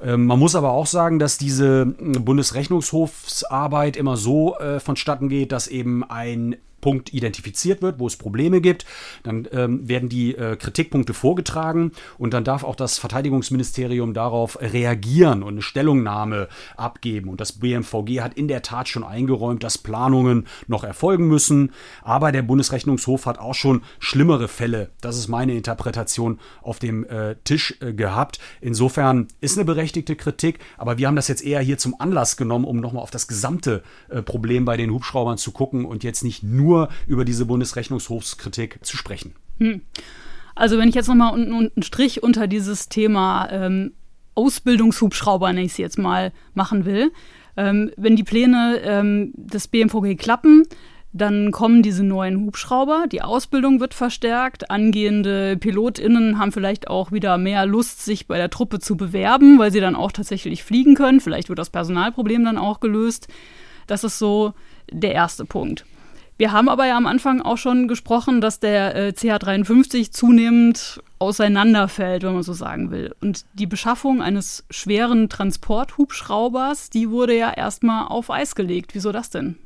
Ähm, man muss aber auch sagen, dass diese Bundesrechnungshofsarbeit immer so äh, vonstatten geht, dass eben ein Punkt identifiziert wird, wo es Probleme gibt. Dann ähm, werden die äh, Kritikpunkte vorgetragen und dann darf auch das Verteidigungsministerium darauf reagieren und eine Stellungnahme abgeben. Und das BMVG hat in der Tat schon eingeräumt, dass Planungen noch erfolgen müssen. Aber der Bundesrechnungshof hat auch schon schlimmere Fälle, das ist meine Interpretation, auf dem äh, Tisch äh, gehabt. Insofern ist eine berechtigte Kritik, aber wir haben das jetzt eher hier zum Anlass genommen, um nochmal auf das gesamte äh, Problem bei den Hubschraubern zu gucken und jetzt nicht nur nur über diese Bundesrechnungshofskritik zu sprechen. Hm. Also wenn ich jetzt nochmal einen, einen Strich unter dieses Thema ähm, Ausbildungshubschrauber, nenne ich es jetzt mal, machen will, ähm, wenn die Pläne ähm, des BMVG klappen, dann kommen diese neuen Hubschrauber, die Ausbildung wird verstärkt, angehende Pilotinnen haben vielleicht auch wieder mehr Lust, sich bei der Truppe zu bewerben, weil sie dann auch tatsächlich fliegen können. Vielleicht wird das Personalproblem dann auch gelöst. Das ist so der erste Punkt. Wir haben aber ja am Anfang auch schon gesprochen, dass der äh, CH-53 zunehmend auseinanderfällt, wenn man so sagen will. Und die Beschaffung eines schweren Transporthubschraubers, die wurde ja erstmal auf Eis gelegt. Wieso das denn?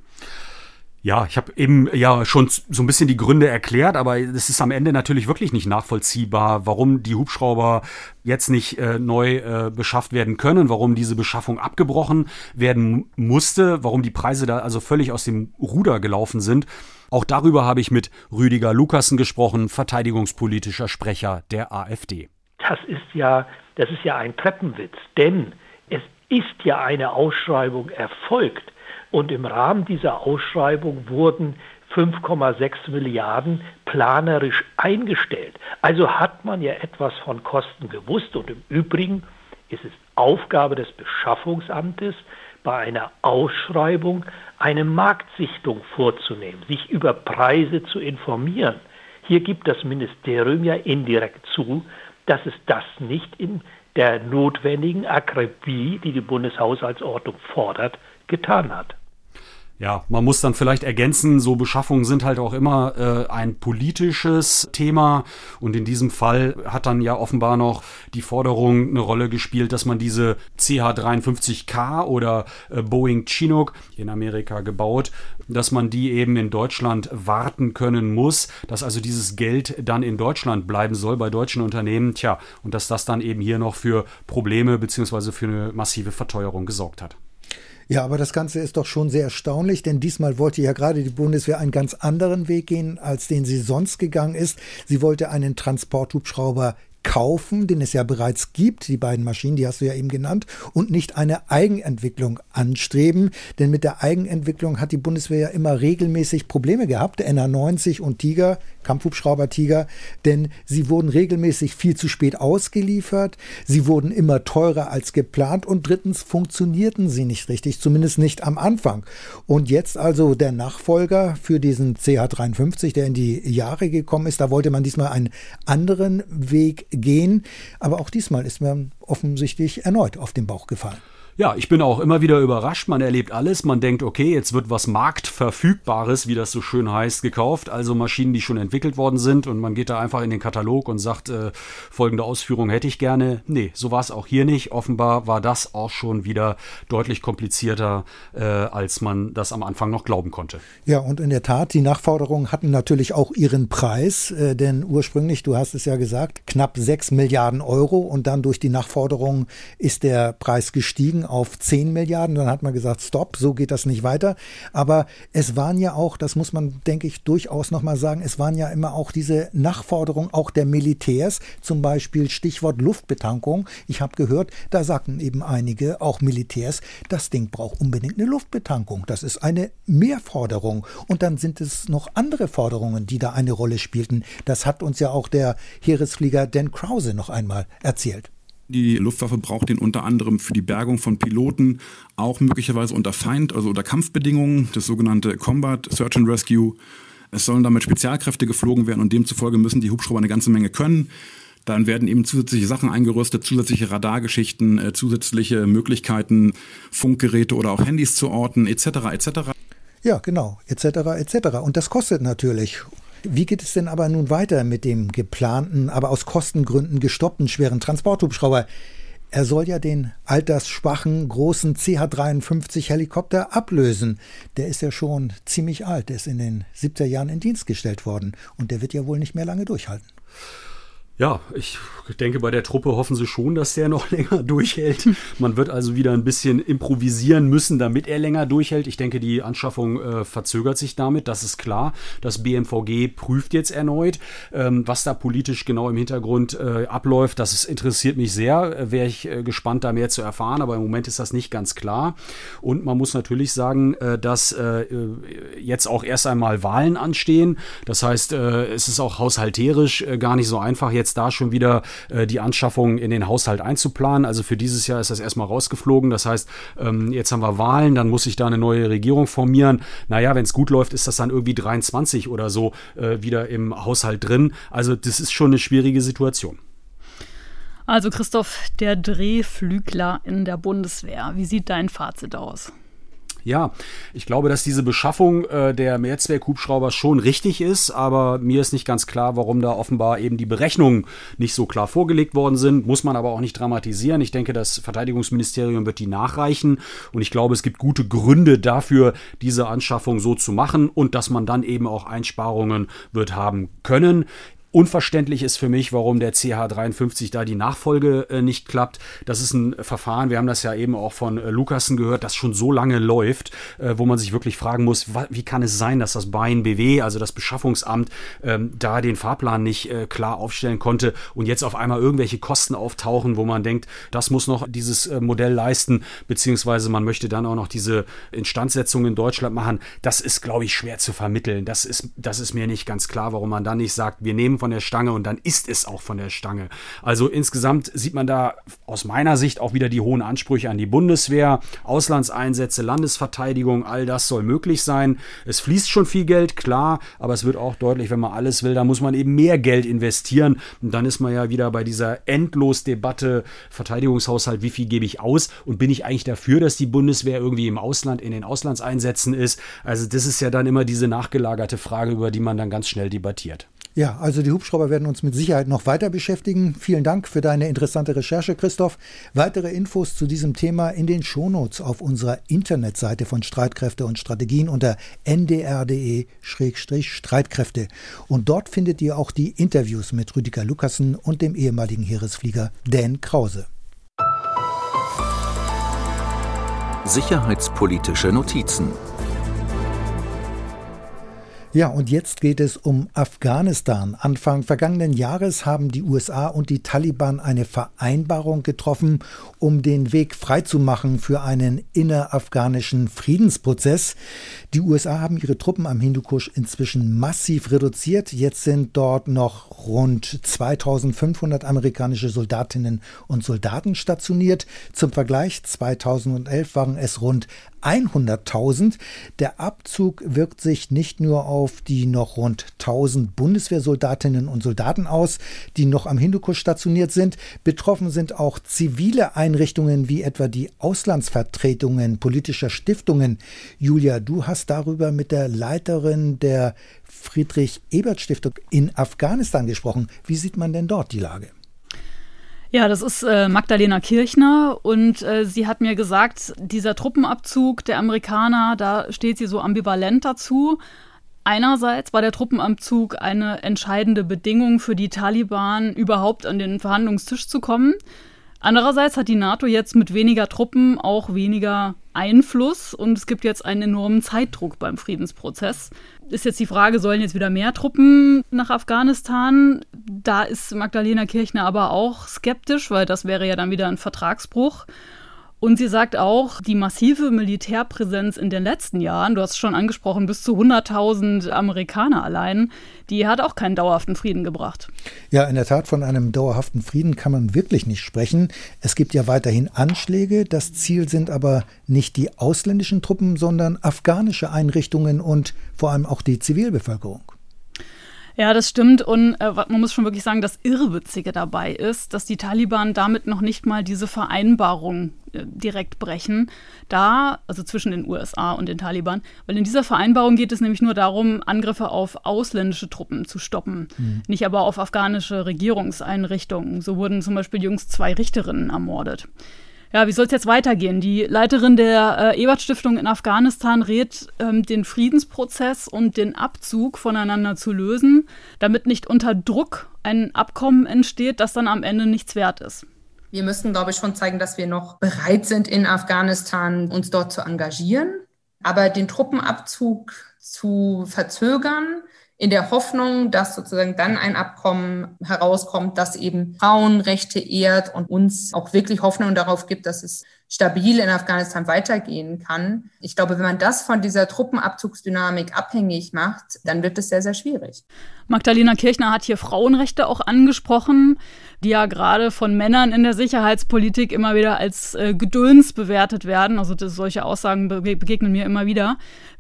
Ja, ich habe eben ja schon so ein bisschen die Gründe erklärt, aber es ist am Ende natürlich wirklich nicht nachvollziehbar, warum die Hubschrauber jetzt nicht äh, neu äh, beschafft werden können, warum diese Beschaffung abgebrochen werden musste, warum die Preise da also völlig aus dem Ruder gelaufen sind. Auch darüber habe ich mit Rüdiger Lukassen gesprochen, verteidigungspolitischer Sprecher der AfD. Das ist ja, das ist ja ein Treppenwitz, denn es ist ja eine Ausschreibung erfolgt und im Rahmen dieser Ausschreibung wurden 5,6 Milliarden planerisch eingestellt. Also hat man ja etwas von Kosten gewusst und im Übrigen ist es Aufgabe des Beschaffungsamtes, bei einer Ausschreibung eine Marktsichtung vorzunehmen, sich über Preise zu informieren. Hier gibt das Ministerium ja indirekt zu, dass es das nicht in der notwendigen Akribie, die die Bundeshaushaltsordnung fordert, getan hat. Ja, man muss dann vielleicht ergänzen, so Beschaffungen sind halt auch immer äh, ein politisches Thema und in diesem Fall hat dann ja offenbar noch die Forderung eine Rolle gespielt, dass man diese CH-53K oder äh, Boeing Chinook in Amerika gebaut, dass man die eben in Deutschland warten können muss, dass also dieses Geld dann in Deutschland bleiben soll bei deutschen Unternehmen, tja, und dass das dann eben hier noch für Probleme beziehungsweise für eine massive Verteuerung gesorgt hat. Ja, aber das Ganze ist doch schon sehr erstaunlich, denn diesmal wollte ja gerade die Bundeswehr einen ganz anderen Weg gehen, als den sie sonst gegangen ist. Sie wollte einen Transporthubschrauber kaufen, den es ja bereits gibt, die beiden Maschinen, die hast du ja eben genannt, und nicht eine Eigenentwicklung anstreben. Denn mit der Eigenentwicklung hat die Bundeswehr ja immer regelmäßig Probleme gehabt, NA90 und Tiger, Kampfhubschrauber Tiger, denn sie wurden regelmäßig viel zu spät ausgeliefert, sie wurden immer teurer als geplant und drittens funktionierten sie nicht richtig, zumindest nicht am Anfang. Und jetzt also der Nachfolger für diesen CH53, der in die Jahre gekommen ist, da wollte man diesmal einen anderen Weg gehen, aber auch diesmal ist man offensichtlich erneut auf den Bauch gefallen. Ja, ich bin auch immer wieder überrascht. Man erlebt alles. Man denkt, okay, jetzt wird was Marktverfügbares, wie das so schön heißt, gekauft. Also Maschinen, die schon entwickelt worden sind. Und man geht da einfach in den Katalog und sagt, äh, folgende Ausführung hätte ich gerne. Nee, so war es auch hier nicht. Offenbar war das auch schon wieder deutlich komplizierter, äh, als man das am Anfang noch glauben konnte. Ja, und in der Tat, die Nachforderungen hatten natürlich auch ihren Preis. Äh, denn ursprünglich, du hast es ja gesagt, knapp 6 Milliarden Euro. Und dann durch die Nachforderungen ist der Preis gestiegen auf 10 Milliarden. Dann hat man gesagt, stopp, so geht das nicht weiter. Aber es waren ja auch, das muss man, denke ich, durchaus nochmal sagen, es waren ja immer auch diese Nachforderungen auch der Militärs, zum Beispiel Stichwort Luftbetankung. Ich habe gehört, da sagten eben einige, auch Militärs, das Ding braucht unbedingt eine Luftbetankung. Das ist eine Mehrforderung. Und dann sind es noch andere Forderungen, die da eine Rolle spielten. Das hat uns ja auch der Heeresflieger Dan Krause noch einmal erzählt. Die Luftwaffe braucht den unter anderem für die Bergung von Piloten, auch möglicherweise unter Feind, also unter Kampfbedingungen, das sogenannte Combat Search and Rescue. Es sollen damit Spezialkräfte geflogen werden und demzufolge müssen die Hubschrauber eine ganze Menge können. Dann werden eben zusätzliche Sachen eingerüstet, zusätzliche Radargeschichten, äh, zusätzliche Möglichkeiten, Funkgeräte oder auch Handys zu orten, etc. etc. Ja, genau, etc. etc. Und das kostet natürlich. Wie geht es denn aber nun weiter mit dem geplanten, aber aus Kostengründen gestoppten schweren Transporthubschrauber? Er soll ja den altersschwachen großen CH-53 Helikopter ablösen. Der ist ja schon ziemlich alt, der ist in den 70er Jahren in Dienst gestellt worden und der wird ja wohl nicht mehr lange durchhalten. Ja, ich denke, bei der Truppe hoffen sie schon, dass der noch länger durchhält. Man wird also wieder ein bisschen improvisieren müssen, damit er länger durchhält. Ich denke, die Anschaffung äh, verzögert sich damit, das ist klar. Das BMVG prüft jetzt erneut, ähm, was da politisch genau im Hintergrund äh, abläuft. Das ist, interessiert mich sehr. Äh, Wäre ich äh, gespannt, da mehr zu erfahren, aber im Moment ist das nicht ganz klar. Und man muss natürlich sagen, äh, dass äh, jetzt auch erst einmal Wahlen anstehen. Das heißt, es ist auch haushalterisch gar nicht so einfach jetzt jetzt da schon wieder äh, die Anschaffung in den Haushalt einzuplanen. Also für dieses Jahr ist das erstmal rausgeflogen. Das heißt, ähm, jetzt haben wir Wahlen, dann muss sich da eine neue Regierung formieren. Naja, wenn es gut läuft, ist das dann irgendwie 23 oder so äh, wieder im Haushalt drin. Also das ist schon eine schwierige Situation. Also Christoph, der Drehflügler in der Bundeswehr. Wie sieht dein Fazit aus? Ja, ich glaube, dass diese Beschaffung äh, der Mehrzweckhubschrauber schon richtig ist, aber mir ist nicht ganz klar, warum da offenbar eben die Berechnungen nicht so klar vorgelegt worden sind. Muss man aber auch nicht dramatisieren. Ich denke, das Verteidigungsministerium wird die nachreichen und ich glaube, es gibt gute Gründe dafür, diese Anschaffung so zu machen und dass man dann eben auch Einsparungen wird haben können. Unverständlich ist für mich, warum der CH53 da die Nachfolge äh, nicht klappt. Das ist ein Verfahren, wir haben das ja eben auch von äh, Lukassen gehört, das schon so lange läuft, äh, wo man sich wirklich fragen muss, wie kann es sein, dass das BAIN-BW, also das Beschaffungsamt, ähm, da den Fahrplan nicht äh, klar aufstellen konnte und jetzt auf einmal irgendwelche Kosten auftauchen, wo man denkt, das muss noch dieses äh, Modell leisten, beziehungsweise man möchte dann auch noch diese Instandsetzung in Deutschland machen. Das ist, glaube ich, schwer zu vermitteln. Das ist, das ist mir nicht ganz klar, warum man dann nicht sagt, wir nehmen von der Stange und dann ist es auch von der Stange. Also insgesamt sieht man da aus meiner Sicht auch wieder die hohen Ansprüche an die Bundeswehr, Auslandseinsätze, Landesverteidigung, all das soll möglich sein. Es fließt schon viel Geld, klar, aber es wird auch deutlich, wenn man alles will, da muss man eben mehr Geld investieren. Und dann ist man ja wieder bei dieser Endlosdebatte Verteidigungshaushalt, wie viel gebe ich aus und bin ich eigentlich dafür, dass die Bundeswehr irgendwie im Ausland in den Auslandseinsätzen ist? Also das ist ja dann immer diese nachgelagerte Frage, über die man dann ganz schnell debattiert. Ja, also die Hubschrauber werden uns mit Sicherheit noch weiter beschäftigen. Vielen Dank für deine interessante Recherche, Christoph. Weitere Infos zu diesem Thema in den Shownotes auf unserer Internetseite von Streitkräfte und Strategien unter ndr.de-streitkräfte. Und dort findet ihr auch die Interviews mit Rüdiger Lukassen und dem ehemaligen Heeresflieger Dan Krause. Sicherheitspolitische Notizen Ja, und jetzt geht es um Afghanistan. Anfang vergangenen Jahres haben die USA und die Taliban eine Vereinbarung getroffen, um den Weg freizumachen für einen innerafghanischen Friedensprozess. Die USA haben ihre Truppen am Hindukusch inzwischen massiv reduziert. Jetzt sind dort noch rund 2500 amerikanische Soldatinnen und Soldaten stationiert. Zum Vergleich 2011 waren es rund 100.000. Der Abzug wirkt sich nicht nur auf die noch rund 1000 Bundeswehrsoldatinnen und Soldaten aus, die noch am Hindukusch stationiert sind. Betroffen sind auch zivile Einrichtungen wie etwa die Auslandsvertretungen politischer Stiftungen. Julia, du hast darüber mit der Leiterin der Friedrich-Ebert-Stiftung in Afghanistan gesprochen. Wie sieht man denn dort die Lage? Ja, das ist äh, Magdalena Kirchner und äh, sie hat mir gesagt, dieser Truppenabzug der Amerikaner, da steht sie so ambivalent dazu. Einerseits war der Truppenabzug eine entscheidende Bedingung für die Taliban, überhaupt an den Verhandlungstisch zu kommen. Andererseits hat die NATO jetzt mit weniger Truppen auch weniger Einfluss und es gibt jetzt einen enormen Zeitdruck beim Friedensprozess ist jetzt die Frage, sollen jetzt wieder mehr Truppen nach Afghanistan? Da ist Magdalena Kirchner aber auch skeptisch, weil das wäre ja dann wieder ein Vertragsbruch. Und sie sagt auch, die massive Militärpräsenz in den letzten Jahren, du hast es schon angesprochen, bis zu 100.000 Amerikaner allein, die hat auch keinen dauerhaften Frieden gebracht. Ja, in der Tat, von einem dauerhaften Frieden kann man wirklich nicht sprechen. Es gibt ja weiterhin Anschläge. Das Ziel sind aber nicht die ausländischen Truppen, sondern afghanische Einrichtungen und vor allem auch die Zivilbevölkerung. Ja, das stimmt. Und äh, man muss schon wirklich sagen, das Irrwitzige dabei ist, dass die Taliban damit noch nicht mal diese Vereinbarung äh, direkt brechen. Da, also zwischen den USA und den Taliban, weil in dieser Vereinbarung geht es nämlich nur darum, Angriffe auf ausländische Truppen zu stoppen, mhm. nicht aber auf afghanische Regierungseinrichtungen. So wurden zum Beispiel jüngst zwei Richterinnen ermordet. Ja, wie soll es jetzt weitergehen? Die Leiterin der äh, Ebert-Stiftung in Afghanistan rät, ähm, den Friedensprozess und den Abzug voneinander zu lösen, damit nicht unter Druck ein Abkommen entsteht, das dann am Ende nichts wert ist. Wir müssen, glaube ich, schon zeigen, dass wir noch bereit sind, in Afghanistan uns dort zu engagieren. Aber den Truppenabzug zu verzögern, in der Hoffnung, dass sozusagen dann ein Abkommen herauskommt, das eben Frauenrechte ehrt und uns auch wirklich Hoffnung darauf gibt, dass es stabil in Afghanistan weitergehen kann. Ich glaube, wenn man das von dieser Truppenabzugsdynamik abhängig macht, dann wird es sehr, sehr schwierig. Magdalena Kirchner hat hier Frauenrechte auch angesprochen, die ja gerade von Männern in der Sicherheitspolitik immer wieder als äh, Gedöns bewertet werden. Also das, solche Aussagen begegnen mir immer wieder.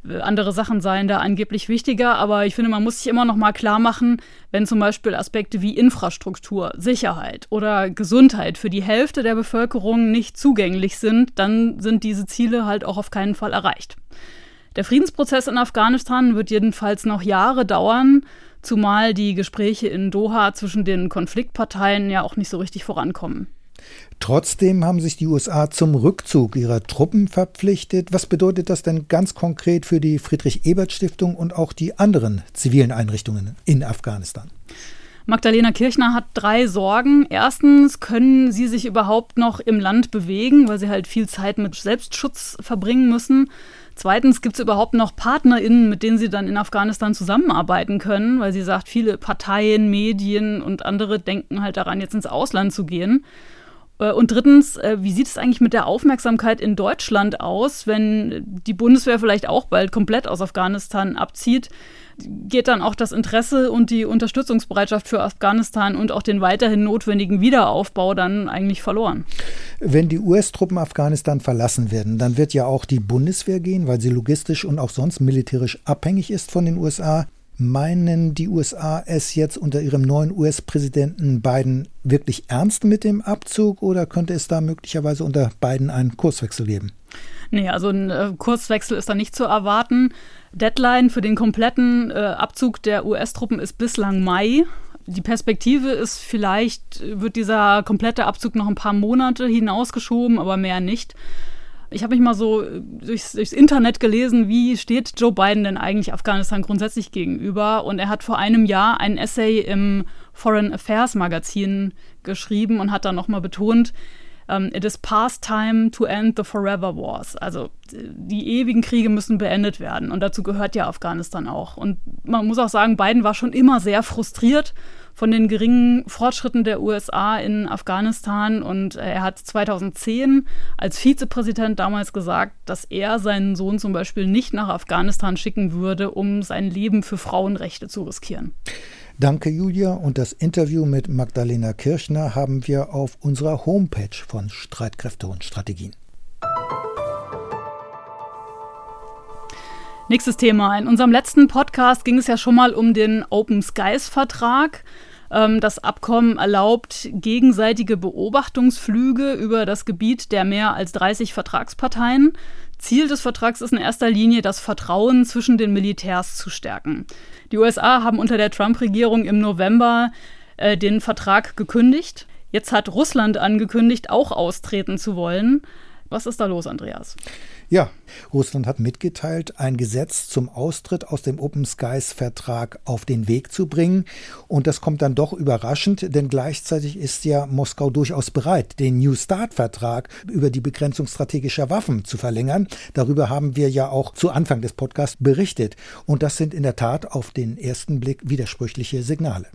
Äh, andere Sachen seien da angeblich wichtiger, aber ich finde, man muss sich immer noch mal klar machen, wenn zum Beispiel Aspekte wie Infrastruktur, Sicherheit oder Gesundheit für die Hälfte der Bevölkerung nicht zugänglich sind, dann sind diese Ziele halt auch auf keinen Fall erreicht. Der Friedensprozess in Afghanistan wird jedenfalls noch Jahre dauern, zumal die Gespräche in Doha zwischen den Konfliktparteien ja auch nicht so richtig vorankommen. Trotzdem haben sich die USA zum Rückzug ihrer Truppen verpflichtet. Was bedeutet das denn ganz konkret für die Friedrich-Ebert-Stiftung und auch die anderen zivilen Einrichtungen in Afghanistan? Magdalena Kirchner hat drei Sorgen. Erstens, können sie sich überhaupt noch im Land bewegen, weil sie halt viel Zeit mit Selbstschutz verbringen müssen. Zweitens, gibt es überhaupt noch PartnerInnen, mit denen sie dann in Afghanistan zusammenarbeiten können, weil sie sagt, viele Parteien, Medien und andere denken halt daran, jetzt ins Ausland zu gehen. Äh, und drittens, äh, wie sieht es eigentlich mit der Aufmerksamkeit in Deutschland aus, wenn die Bundeswehr vielleicht auch bald komplett aus Afghanistan abzieht? Geht dann auch das Interesse und die Unterstützungsbereitschaft für Afghanistan und auch den weiterhin notwendigen Wiederaufbau dann eigentlich verloren? Wenn die US-Truppen Afghanistan verlassen werden, dann wird ja auch die Bundeswehr gehen, weil sie logistisch und auch sonst militärisch abhängig ist von den USA. Meinen die USA es jetzt unter ihrem neuen US-Präsidenten Biden wirklich ernst mit dem Abzug oder könnte es da möglicherweise unter Biden einen Kurswechsel geben? Nee, also ein äh, Kurswechsel ist da nicht zu erwarten. Deadline für den kompletten äh, Abzug der US-Truppen ist bislang Mai. Die Perspektive ist vielleicht, wird dieser komplette Abzug noch ein paar Monate hinausgeschoben, aber mehr nicht. Ich habe mich mal so äh, durchs, durchs, Internet gelesen, wie steht Joe Biden denn eigentlich Afghanistan grundsätzlich gegenüber? Und er hat vor einem Jahr ein Essay im Foreign Affairs Magazin geschrieben und hat dann nochmal betont, ähm, It is past time to end the forever wars. Also die ewigen Kriege müssen beendet werden. Und dazu gehört ja Afghanistan auch. Und man muss auch sagen, Biden war schon immer sehr frustriert von den geringen Fortschritten der USA in Afghanistan. Und er hat 2010 als Vizepräsident damals gesagt, dass er seinen Sohn zum Beispiel nicht nach Afghanistan schicken würde, um sein Leben für Frauenrechte zu riskieren. Danke, Julia. Und das Interview mit Magdalena Kirchner haben wir auf unserer Homepage von Streitkräfte und Strategien. Nächstes Thema. In unserem letzten Podcast ging es ja schon mal um den Open Skies Vertrag. Ähm, das Abkommen erlaubt gegenseitige Beobachtungsflüge über das Gebiet der mehr als 30 Vertragsparteien. Ziel des Vertrags ist in erster Linie, das Vertrauen zwischen den Militärs zu stärken. Die USA haben unter der Trump-Regierung im November äh, den Vertrag gekündigt. Jetzt hat Russland angekündigt, auch austreten zu wollen. Was ist da los, Andreas? Ja, Russland hat mitgeteilt, ein Gesetz zum Austritt aus dem Open Skies Vertrag auf den Weg zu bringen. Und das kommt dann doch überraschend, denn gleichzeitig ist ja Moskau durchaus bereit, den New Start Vertrag über die Begrenzung strategischer Waffen zu verlängern. Darüber haben wir ja auch zu Anfang des Podcasts berichtet. Und das sind in der Tat auf den ersten Blick widersprüchliche Signale.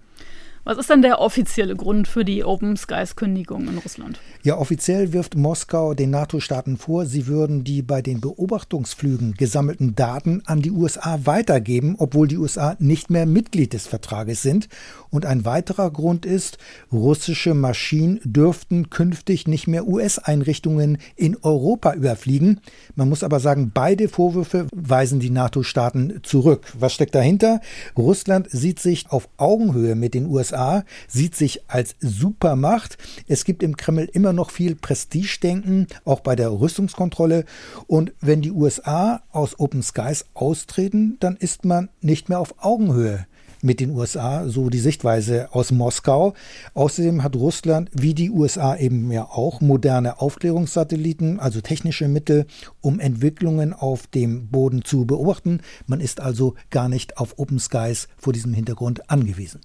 Was ist denn der offizielle Grund für die Open Skies Kündigung in Russland? Ja, offiziell wirft Moskau den NATO-Staaten vor, sie würden die bei den Beobachtungsflügen gesammelten Daten an die USA weitergeben, obwohl die USA nicht mehr Mitglied des Vertrages sind. Und ein weiterer Grund ist, russische Maschinen dürften künftig nicht mehr US-Einrichtungen in Europa überfliegen. Man muss aber sagen, beide Vorwürfe weisen die NATO-Staaten zurück. Was steckt dahinter? Russland sieht sich auf Augenhöhe mit den USA sieht sich als Supermacht. Es gibt im Kreml immer noch viel Prestigedenken, auch bei der Rüstungskontrolle. Und wenn die USA aus Open Skies austreten, dann ist man nicht mehr auf Augenhöhe mit den USA, so die Sichtweise aus Moskau. Außerdem hat Russland, wie die USA eben ja auch, moderne Aufklärungssatelliten, also technische Mittel, um Entwicklungen auf dem Boden zu beobachten. Man ist also gar nicht auf Open Skies vor diesem Hintergrund angewiesen.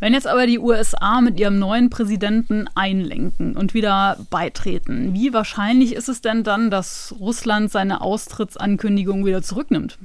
Wenn jetzt aber die USA mit ihrem neuen Präsidenten einlenken und wieder beitreten, wie wahrscheinlich ist es denn dann, dass Russland seine Austrittsankündigung wieder zurücknimmt?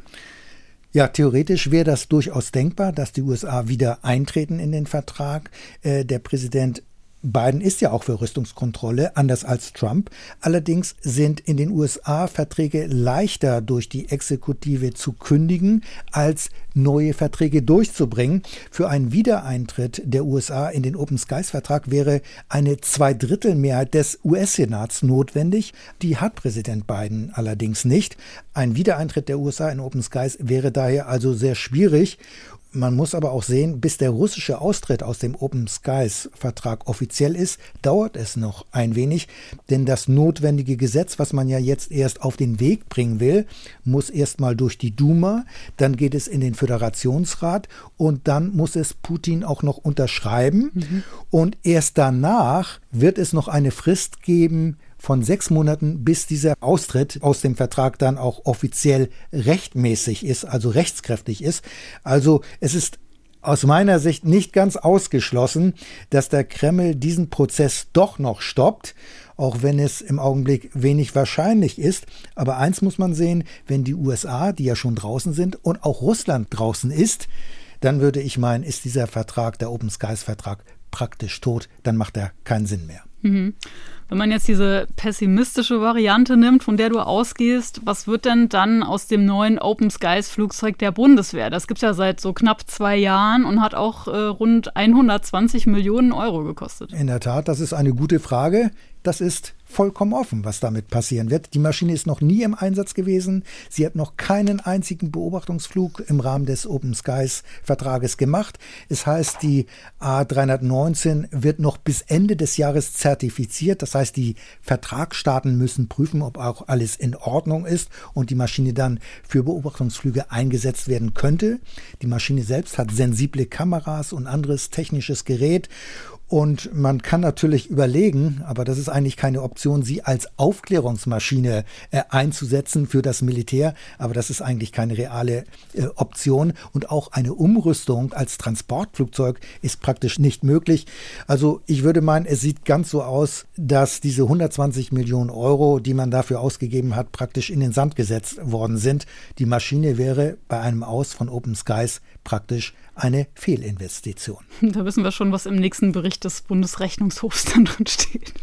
Ja, theoretisch wäre das durchaus denkbar, dass die USA wieder eintreten in den Vertrag. Äh, der Präsident Biden ist ja auch für Rüstungskontrolle, anders als Trump. Allerdings sind in den USA Verträge leichter durch die Exekutive zu kündigen, als neue Verträge durchzubringen. Für einen Wiedereintritt der USA in den Open Skies Vertrag wäre eine Zweidrittelmehrheit des US-Senats notwendig. Die hat Präsident Biden allerdings nicht. Ein Wiedereintritt der USA in Open Skies wäre daher also sehr schwierig. Man muss aber auch sehen, bis der russische Austritt aus dem Open Skies Vertrag offiziell ist, dauert es noch ein wenig, denn das notwendige Gesetz, was man ja jetzt erst auf den Weg bringen will, muss erstmal durch die Duma, dann geht es in den Föderationsrat und dann muss es Putin auch noch unterschreiben mhm. und erst danach wird es noch eine Frist geben, von sechs Monaten, bis dieser Austritt aus dem Vertrag dann auch offiziell rechtmäßig ist, also rechtskräftig ist. Also es ist aus meiner Sicht nicht ganz ausgeschlossen, dass der Kreml diesen Prozess doch noch stoppt, auch wenn es im Augenblick wenig wahrscheinlich ist. Aber eins muss man sehen, wenn die USA, die ja schon draußen sind, und auch Russland draußen ist, dann würde ich meinen, ist dieser Vertrag, der Open Skies Vertrag, praktisch tot, dann macht er keinen Sinn mehr. Mhm. Wenn man jetzt diese pessimistische Variante nimmt, von der du ausgehst, was wird denn dann aus dem neuen Open Skies Flugzeug der Bundeswehr? Das gibt es ja seit so knapp zwei Jahren und hat auch äh, rund 120 Millionen Euro gekostet. In der Tat, das ist eine gute Frage. Das ist vollkommen offen, was damit passieren wird. Die Maschine ist noch nie im Einsatz gewesen. Sie hat noch keinen einzigen Beobachtungsflug im Rahmen des Open Skies Vertrages gemacht. Es heißt, die A319 wird noch bis Ende des Jahres zertifiziert. Das heißt, die Vertragsstaaten müssen prüfen, ob auch alles in Ordnung ist und die Maschine dann für Beobachtungsflüge eingesetzt werden könnte. Die Maschine selbst hat sensible Kameras und anderes technisches Gerät Und man kann natürlich überlegen, aber das ist eigentlich keine Option, sie als Aufklärungsmaschine äh, einzusetzen für das Militär. Aber das ist eigentlich keine reale äh, Option. Und auch eine Umrüstung als Transportflugzeug ist praktisch nicht möglich. Also ich würde meinen, es sieht ganz so aus, dass diese 120 Millionen Euro, die man dafür ausgegeben hat, praktisch in den Sand gesetzt worden sind. Die Maschine wäre bei einem Aus von Open Skies praktisch eine Fehlinvestition. Da wissen wir schon, was im nächsten Bericht des Bundesrechnungshofs dann drin steht.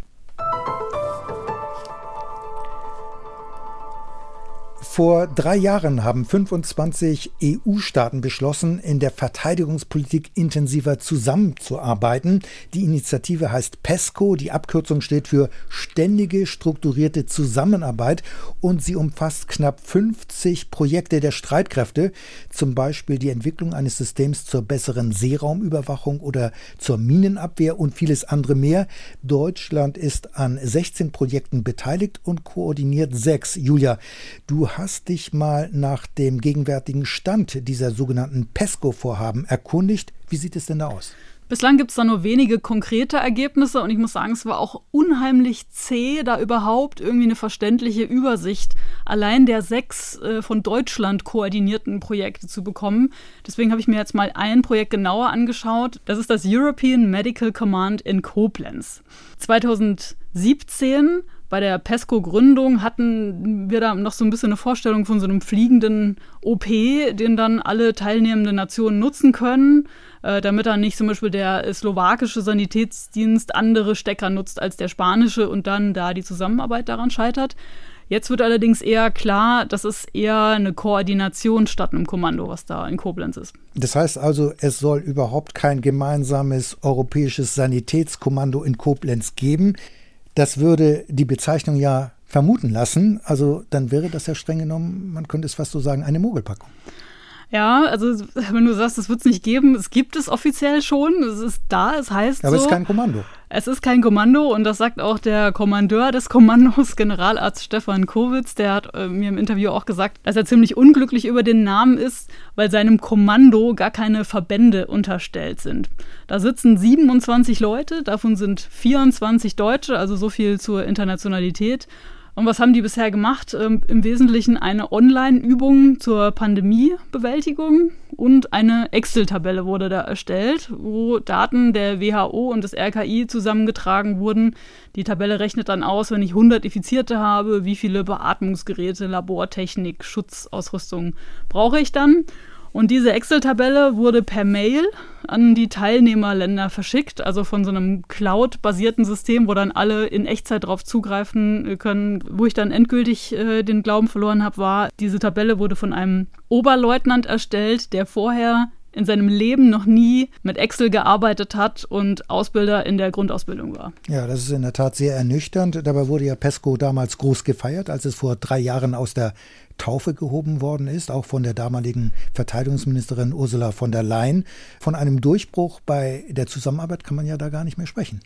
Vor drei Jahren haben 25 EU-Staaten beschlossen, in der Verteidigungspolitik intensiver zusammenzuarbeiten. Die Initiative heißt PESCO, die Abkürzung steht für Ständige Strukturierte Zusammenarbeit und sie umfasst knapp 50 Projekte der Streitkräfte, zum Beispiel die Entwicklung eines Systems zur besseren Seeraumüberwachung oder zur Minenabwehr und vieles andere mehr. Deutschland ist an 16 Projekten beteiligt und koordiniert sechs. Julia, du hast hast dich mal nach dem gegenwärtigen Stand dieser sogenannten PESCO-Vorhaben erkundigt. Wie sieht es denn da aus? Bislang gibt es da nur wenige konkrete Ergebnisse und ich muss sagen, es war auch unheimlich zäh, da überhaupt irgendwie eine verständliche Übersicht allein der sechs äh, von Deutschland koordinierten Projekte zu bekommen. Deswegen habe ich mir jetzt mal ein Projekt genauer angeschaut. Das ist das European Medical Command in Koblenz. 2017 bei der PESCO-Gründung hatten wir da noch so ein bisschen eine Vorstellung von so einem fliegenden OP, den dann alle teilnehmenden Nationen nutzen können, äh, damit dann nicht zum Beispiel der slowakische Sanitätsdienst andere Stecker nutzt als der spanische und dann da die Zusammenarbeit daran scheitert. Jetzt wird allerdings eher klar, dass es eher eine Koordination statt einem Kommando, was da in Koblenz ist. Das heißt also, es soll überhaupt kein gemeinsames europäisches Sanitätskommando in Koblenz geben. Das würde die Bezeichnung ja vermuten lassen. Also dann wäre das ja streng genommen, man könnte es fast so sagen, eine Mogelpackung. Ja, also wenn du sagst, es wird es nicht geben, es gibt es offiziell schon, es ist da, es heißt Aber so. es ist kein Kommando. Es ist kein Kommando und das sagt auch der Kommandeur des Kommandos, Generalarzt Stefan Kowitz. Der hat äh, mir im Interview auch gesagt, dass er ziemlich unglücklich über den Namen ist, weil seinem Kommando gar keine Verbände unterstellt sind. Da sitzen 27 Leute, davon sind 24 Deutsche, also so viel zur Internationalität. Und was haben die bisher gemacht? Ähm, Im Wesentlichen eine Online-Übung zur Pandemiebewältigung und eine Excel-Tabelle wurde da erstellt, wo Daten der WHO und des RKI zusammengetragen wurden. Die Tabelle rechnet dann aus, wenn ich 100 Infizierte habe, wie viele Beatmungsgeräte, Labortechnik, Schutzausrüstung brauche ich dann. Und diese Excel-Tabelle wurde per Mail an die Teilnehmerländer verschickt, also von so einem Cloud-basierten System, wo dann alle in Echtzeit drauf zugreifen können. Wo ich dann endgültig äh, den Glauben verloren habe, war, diese Tabelle wurde von einem Oberleutnant erstellt, der vorher in seinem Leben noch nie mit Excel gearbeitet hat und Ausbilder in der Grundausbildung war. Ja, das ist in der Tat sehr ernüchternd. Dabei wurde ja PESCO damals groß gefeiert, als es vor drei Jahren aus der Taufe gehoben worden ist, auch von der damaligen Verteidigungsministerin Ursula von der Leyen. Von einem Durchbruch bei der Zusammenarbeit kann man ja da gar nicht mehr sprechen.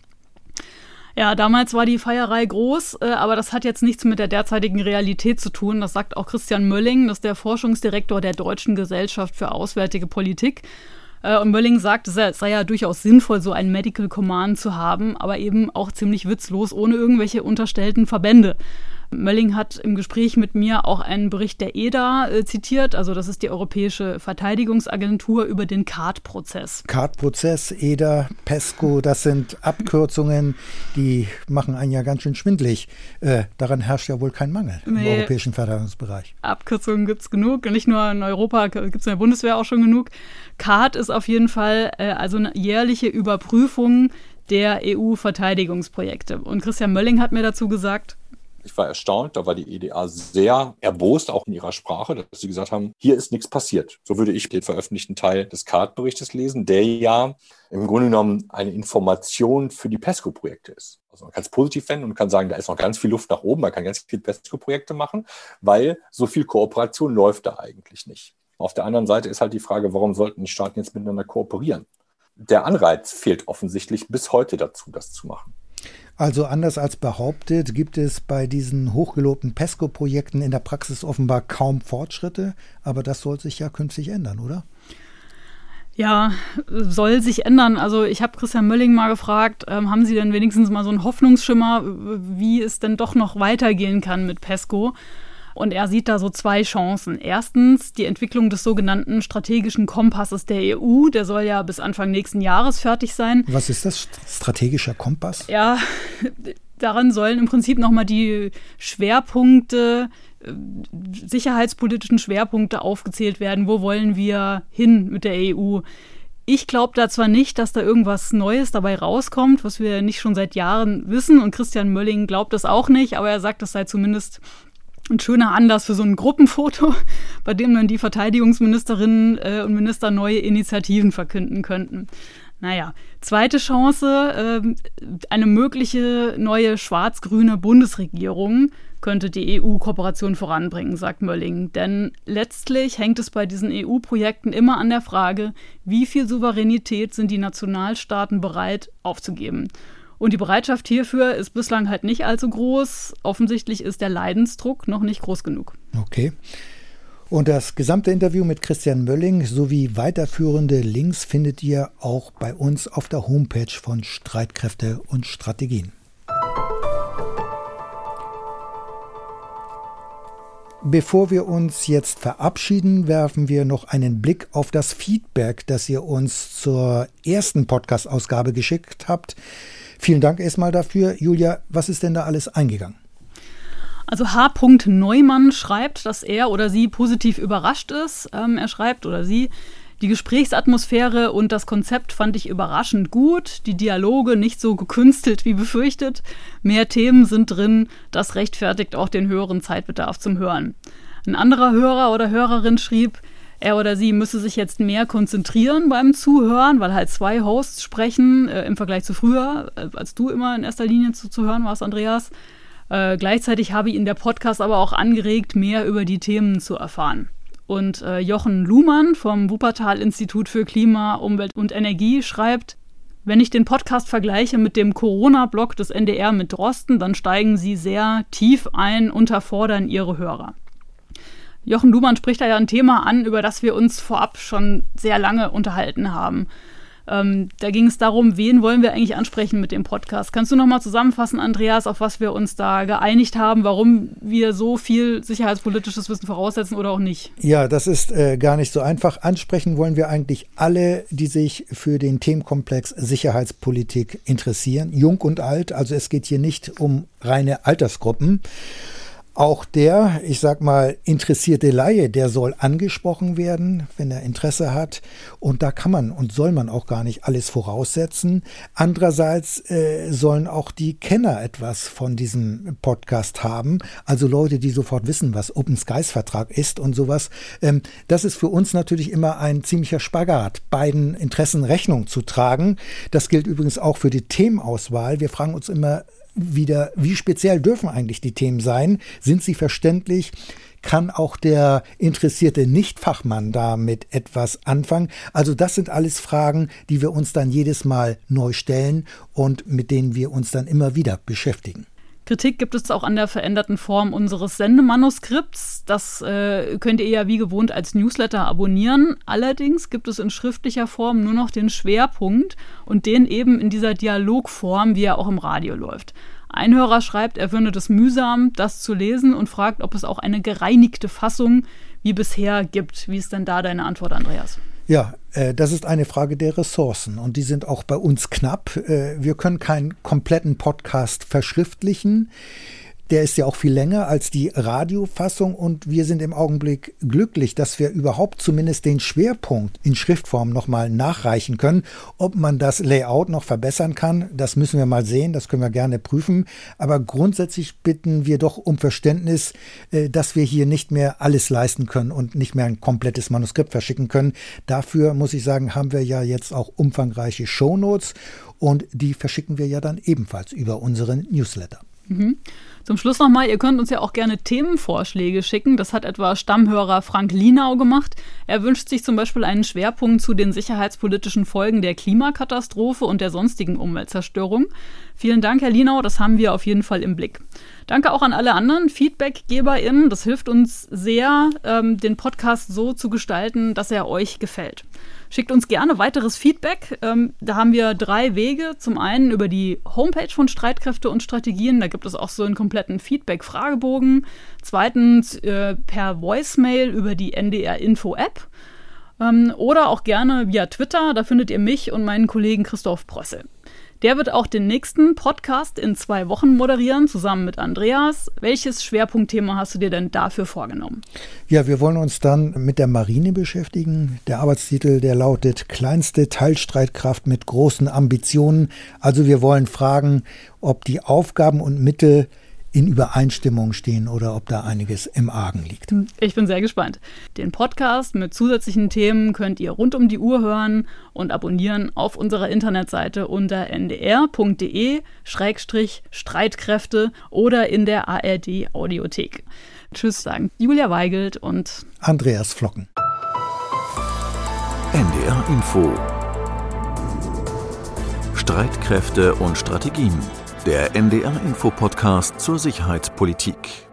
Ja, damals war die Feierei groß, äh, aber das hat jetzt nichts mit der derzeitigen Realität zu tun. Das sagt auch Christian Mölling, das ist der Forschungsdirektor der Deutschen Gesellschaft für Auswärtige Politik. Äh, und Mölling sagt, es sei ja durchaus sinnvoll, so ein Medical Command zu haben, aber eben auch ziemlich witzlos, ohne irgendwelche unterstellten Verbände. Mölling hat im Gespräch mit mir auch einen Bericht der EDA äh, zitiert, also das ist die Europäische Verteidigungsagentur über den CARD-Prozess. CARD-Prozess, EDA, PESCO, das sind Abkürzungen, die machen einen ja ganz schön schwindlig. Äh, daran herrscht ja wohl kein Mangel im nee, europäischen Verteidigungsbereich. Abkürzungen gibt es genug, nicht nur in Europa, gibt es in der Bundeswehr auch schon genug. CARD ist auf jeden Fall äh, also eine jährliche Überprüfung der EU-Verteidigungsprojekte. Und Christian Mölling hat mir dazu gesagt, ich war erstaunt, da war die EDA sehr erbost, auch in ihrer Sprache, dass sie gesagt haben, hier ist nichts passiert. So würde ich den veröffentlichten Teil des CARD-Berichtes lesen, der ja im Grunde genommen eine Information für die PESCO-Projekte ist. Also man kann es positiv wenden und kann sagen, da ist noch ganz viel Luft nach oben, man kann ganz viele PESCO-Projekte machen, weil so viel Kooperation läuft da eigentlich nicht. Auf der anderen Seite ist halt die Frage, warum sollten die Staaten jetzt miteinander kooperieren? Der Anreiz fehlt offensichtlich bis heute dazu, das zu machen. Also anders als behauptet, gibt es bei diesen hochgelobten PESCO-Projekten in der Praxis offenbar kaum Fortschritte, aber das soll sich ja künftig ändern, oder? Ja, soll sich ändern. Also ich habe Christian Mölling mal gefragt, ähm, haben Sie denn wenigstens mal so einen Hoffnungsschimmer, wie es denn doch noch weitergehen kann mit PESCO? Und er sieht da so zwei Chancen. Erstens die Entwicklung des sogenannten strategischen Kompasses der EU. Der soll ja bis Anfang nächsten Jahres fertig sein. Was ist das? Strategischer Kompass? Ja, daran sollen im Prinzip nochmal die Schwerpunkte äh, sicherheitspolitischen Schwerpunkte aufgezählt werden. Wo wollen wir hin mit der EU? Ich glaube da zwar nicht, dass da irgendwas Neues dabei rauskommt, was wir nicht schon seit Jahren wissen, und Christian Mölling glaubt das auch nicht, aber er sagt, das sei zumindest ein schöner Anlass für so ein Gruppenfoto, bei dem dann die Verteidigungsministerinnen äh, und Minister neue Initiativen verkünden könnten. Naja, zweite Chance, äh, eine mögliche neue schwarz-grüne Bundesregierung könnte die EU-Kooperation voranbringen, sagt Mölling. Denn letztlich hängt es bei diesen EU-Projekten immer an der Frage, wie viel Souveränität sind die Nationalstaaten bereit aufzugeben. Und die Bereitschaft hierfür ist bislang halt nicht allzu groß. Offensichtlich ist der Leidensdruck noch nicht groß genug. Okay. Und das gesamte Interview mit Christian Mölling sowie weiterführende Links findet ihr auch bei uns auf der Homepage von Streitkräfte und Strategien. Bevor wir uns jetzt verabschieden, werfen wir noch einen Blick auf das Feedback, das ihr uns zur ersten Podcast-Ausgabe geschickt habt. Vielen Dank erstmal dafür. Julia, was ist denn da alles eingegangen? Also H. Neumann schreibt, dass er oder sie positiv überrascht ist. Ähm, er schreibt oder sie, die Gesprächsatmosphäre und das Konzept fand ich überraschend gut. Die Dialoge nicht so gekünstelt wie befürchtet. Mehr Themen sind drin. Das rechtfertigt auch den höheren Zeitbedarf zum Hören. Ein anderer Hörer oder Hörerin schrieb, er oder sie müsse sich jetzt mehr konzentrieren beim Zuhören, weil halt zwei Hosts sprechen äh, im Vergleich zu früher, äh, als du immer in erster Linie zu, zu hören warst, Andreas. Äh, gleichzeitig habe ich ihn der Podcast aber auch angeregt, mehr über die Themen zu erfahren. Und äh, Jochen Luhmann vom Wuppertal-Institut für Klima, Umwelt und Energie schreibt, wenn ich den Podcast vergleiche mit dem Corona-Blog des NDR mit Drosten, dann steigen sie sehr tief ein, unterfordern ihre Hörer. Jochen Luhmann spricht da ja ein Thema an, über das wir uns vorab schon sehr lange unterhalten haben. Ähm, da ging es darum, wen wollen wir eigentlich ansprechen mit dem Podcast. Kannst du nochmal zusammenfassen, Andreas, auf was wir uns da geeinigt haben, warum wir so viel sicherheitspolitisches Wissen voraussetzen oder auch nicht? Ja, das ist äh, gar nicht so einfach. Ansprechen wollen wir eigentlich alle, die sich für den Themenkomplex Sicherheitspolitik interessieren, jung und alt. Also es geht hier nicht um reine Altersgruppen. Auch der, ich sag mal, interessierte Laie, der soll angesprochen werden, wenn er Interesse hat. Und da kann man und soll man auch gar nicht alles voraussetzen. Andererseits äh, sollen auch die Kenner etwas von diesem Podcast haben. Also Leute, die sofort wissen, was Open Skies Vertrag ist und sowas. Ähm, das ist für uns natürlich immer ein ziemlicher Spagat, beiden Interessen Rechnung zu tragen. Das gilt übrigens auch für die Themenauswahl. Wir fragen uns immer, wieder, wie speziell dürfen eigentlich die Themen sein? Sind sie verständlich? Kann auch der interessierte Nichtfachmann damit etwas anfangen? Also das sind alles Fragen, die wir uns dann jedes Mal neu stellen und mit denen wir uns dann immer wieder beschäftigen. Kritik gibt es auch an der veränderten Form unseres Sendemanuskripts. Das äh, könnt ihr ja wie gewohnt als Newsletter abonnieren. Allerdings gibt es in schriftlicher Form nur noch den Schwerpunkt und den eben in dieser Dialogform, wie er auch im Radio läuft. Ein Hörer schreibt, er finde es mühsam, das zu lesen und fragt, ob es auch eine gereinigte Fassung wie bisher gibt. Wie ist denn da deine Antwort, Andreas? Ja, äh, das ist eine Frage der Ressourcen und die sind auch bei uns knapp. Äh, wir können keinen kompletten Podcast verschriftlichen. Der ist ja auch viel länger als die Radiofassung und wir sind im Augenblick glücklich, dass wir überhaupt zumindest den Schwerpunkt in Schriftform nochmal nachreichen können. Ob man das Layout noch verbessern kann, das müssen wir mal sehen, das können wir gerne prüfen. Aber grundsätzlich bitten wir doch um Verständnis, äh, dass wir hier nicht mehr alles leisten können und nicht mehr ein komplettes Manuskript verschicken können. Dafür muss ich sagen, haben wir ja jetzt auch umfangreiche Shownotes und die verschicken wir ja dann ebenfalls über unseren Newsletter. Mhm. Zum Schluss nochmal, ihr könnt uns ja auch gerne Themenvorschläge schicken. Das hat etwa Stammhörer Frank Linau gemacht. Er wünscht sich zum Beispiel einen Schwerpunkt zu den sicherheitspolitischen Folgen der Klimakatastrophe und der sonstigen Umweltzerstörung. Vielen Dank, Herr Linau, das haben wir auf jeden Fall im Blick. Danke auch an alle anderen FeedbackgeberInnen. Das hilft uns sehr, ähm, den Podcast so zu gestalten, dass er euch gefällt. Schickt uns gerne weiteres Feedback. Ähm, da haben wir drei Wege. Zum einen über die Homepage von Streitkräfte und Strategien. Da gibt es auch so einen kompletten Feedback-Fragebogen. Zweitens äh, per Voicemail über die NDR-Info-App. Ähm, oder auch gerne via Twitter. Da findet ihr mich und meinen Kollegen Christoph Prössel. Der wird auch den nächsten Podcast in zwei Wochen moderieren, zusammen mit Andreas. Welches Schwerpunktthema hast du dir denn dafür vorgenommen? Ja, wir wollen uns dann mit der Marine beschäftigen. Der Arbeitstitel, der lautet Kleinste Teilstreitkraft mit großen Ambitionen. Also wir wollen fragen, ob die Aufgaben und Mittel in Übereinstimmung stehen oder ob da einiges im Argen liegt. Ich bin sehr gespannt. Den Podcast mit zusätzlichen Themen könnt ihr rund um die Uhr hören und abonnieren auf unserer Internetseite unter ndr.de-streitkräfte oder in der ARD Audiothek. Tschüss sagen Julia Weigelt und Andreas Flocken. NDR Info Streitkräfte und Strategien der NDR Info Podcast zur Sicherheitspolitik.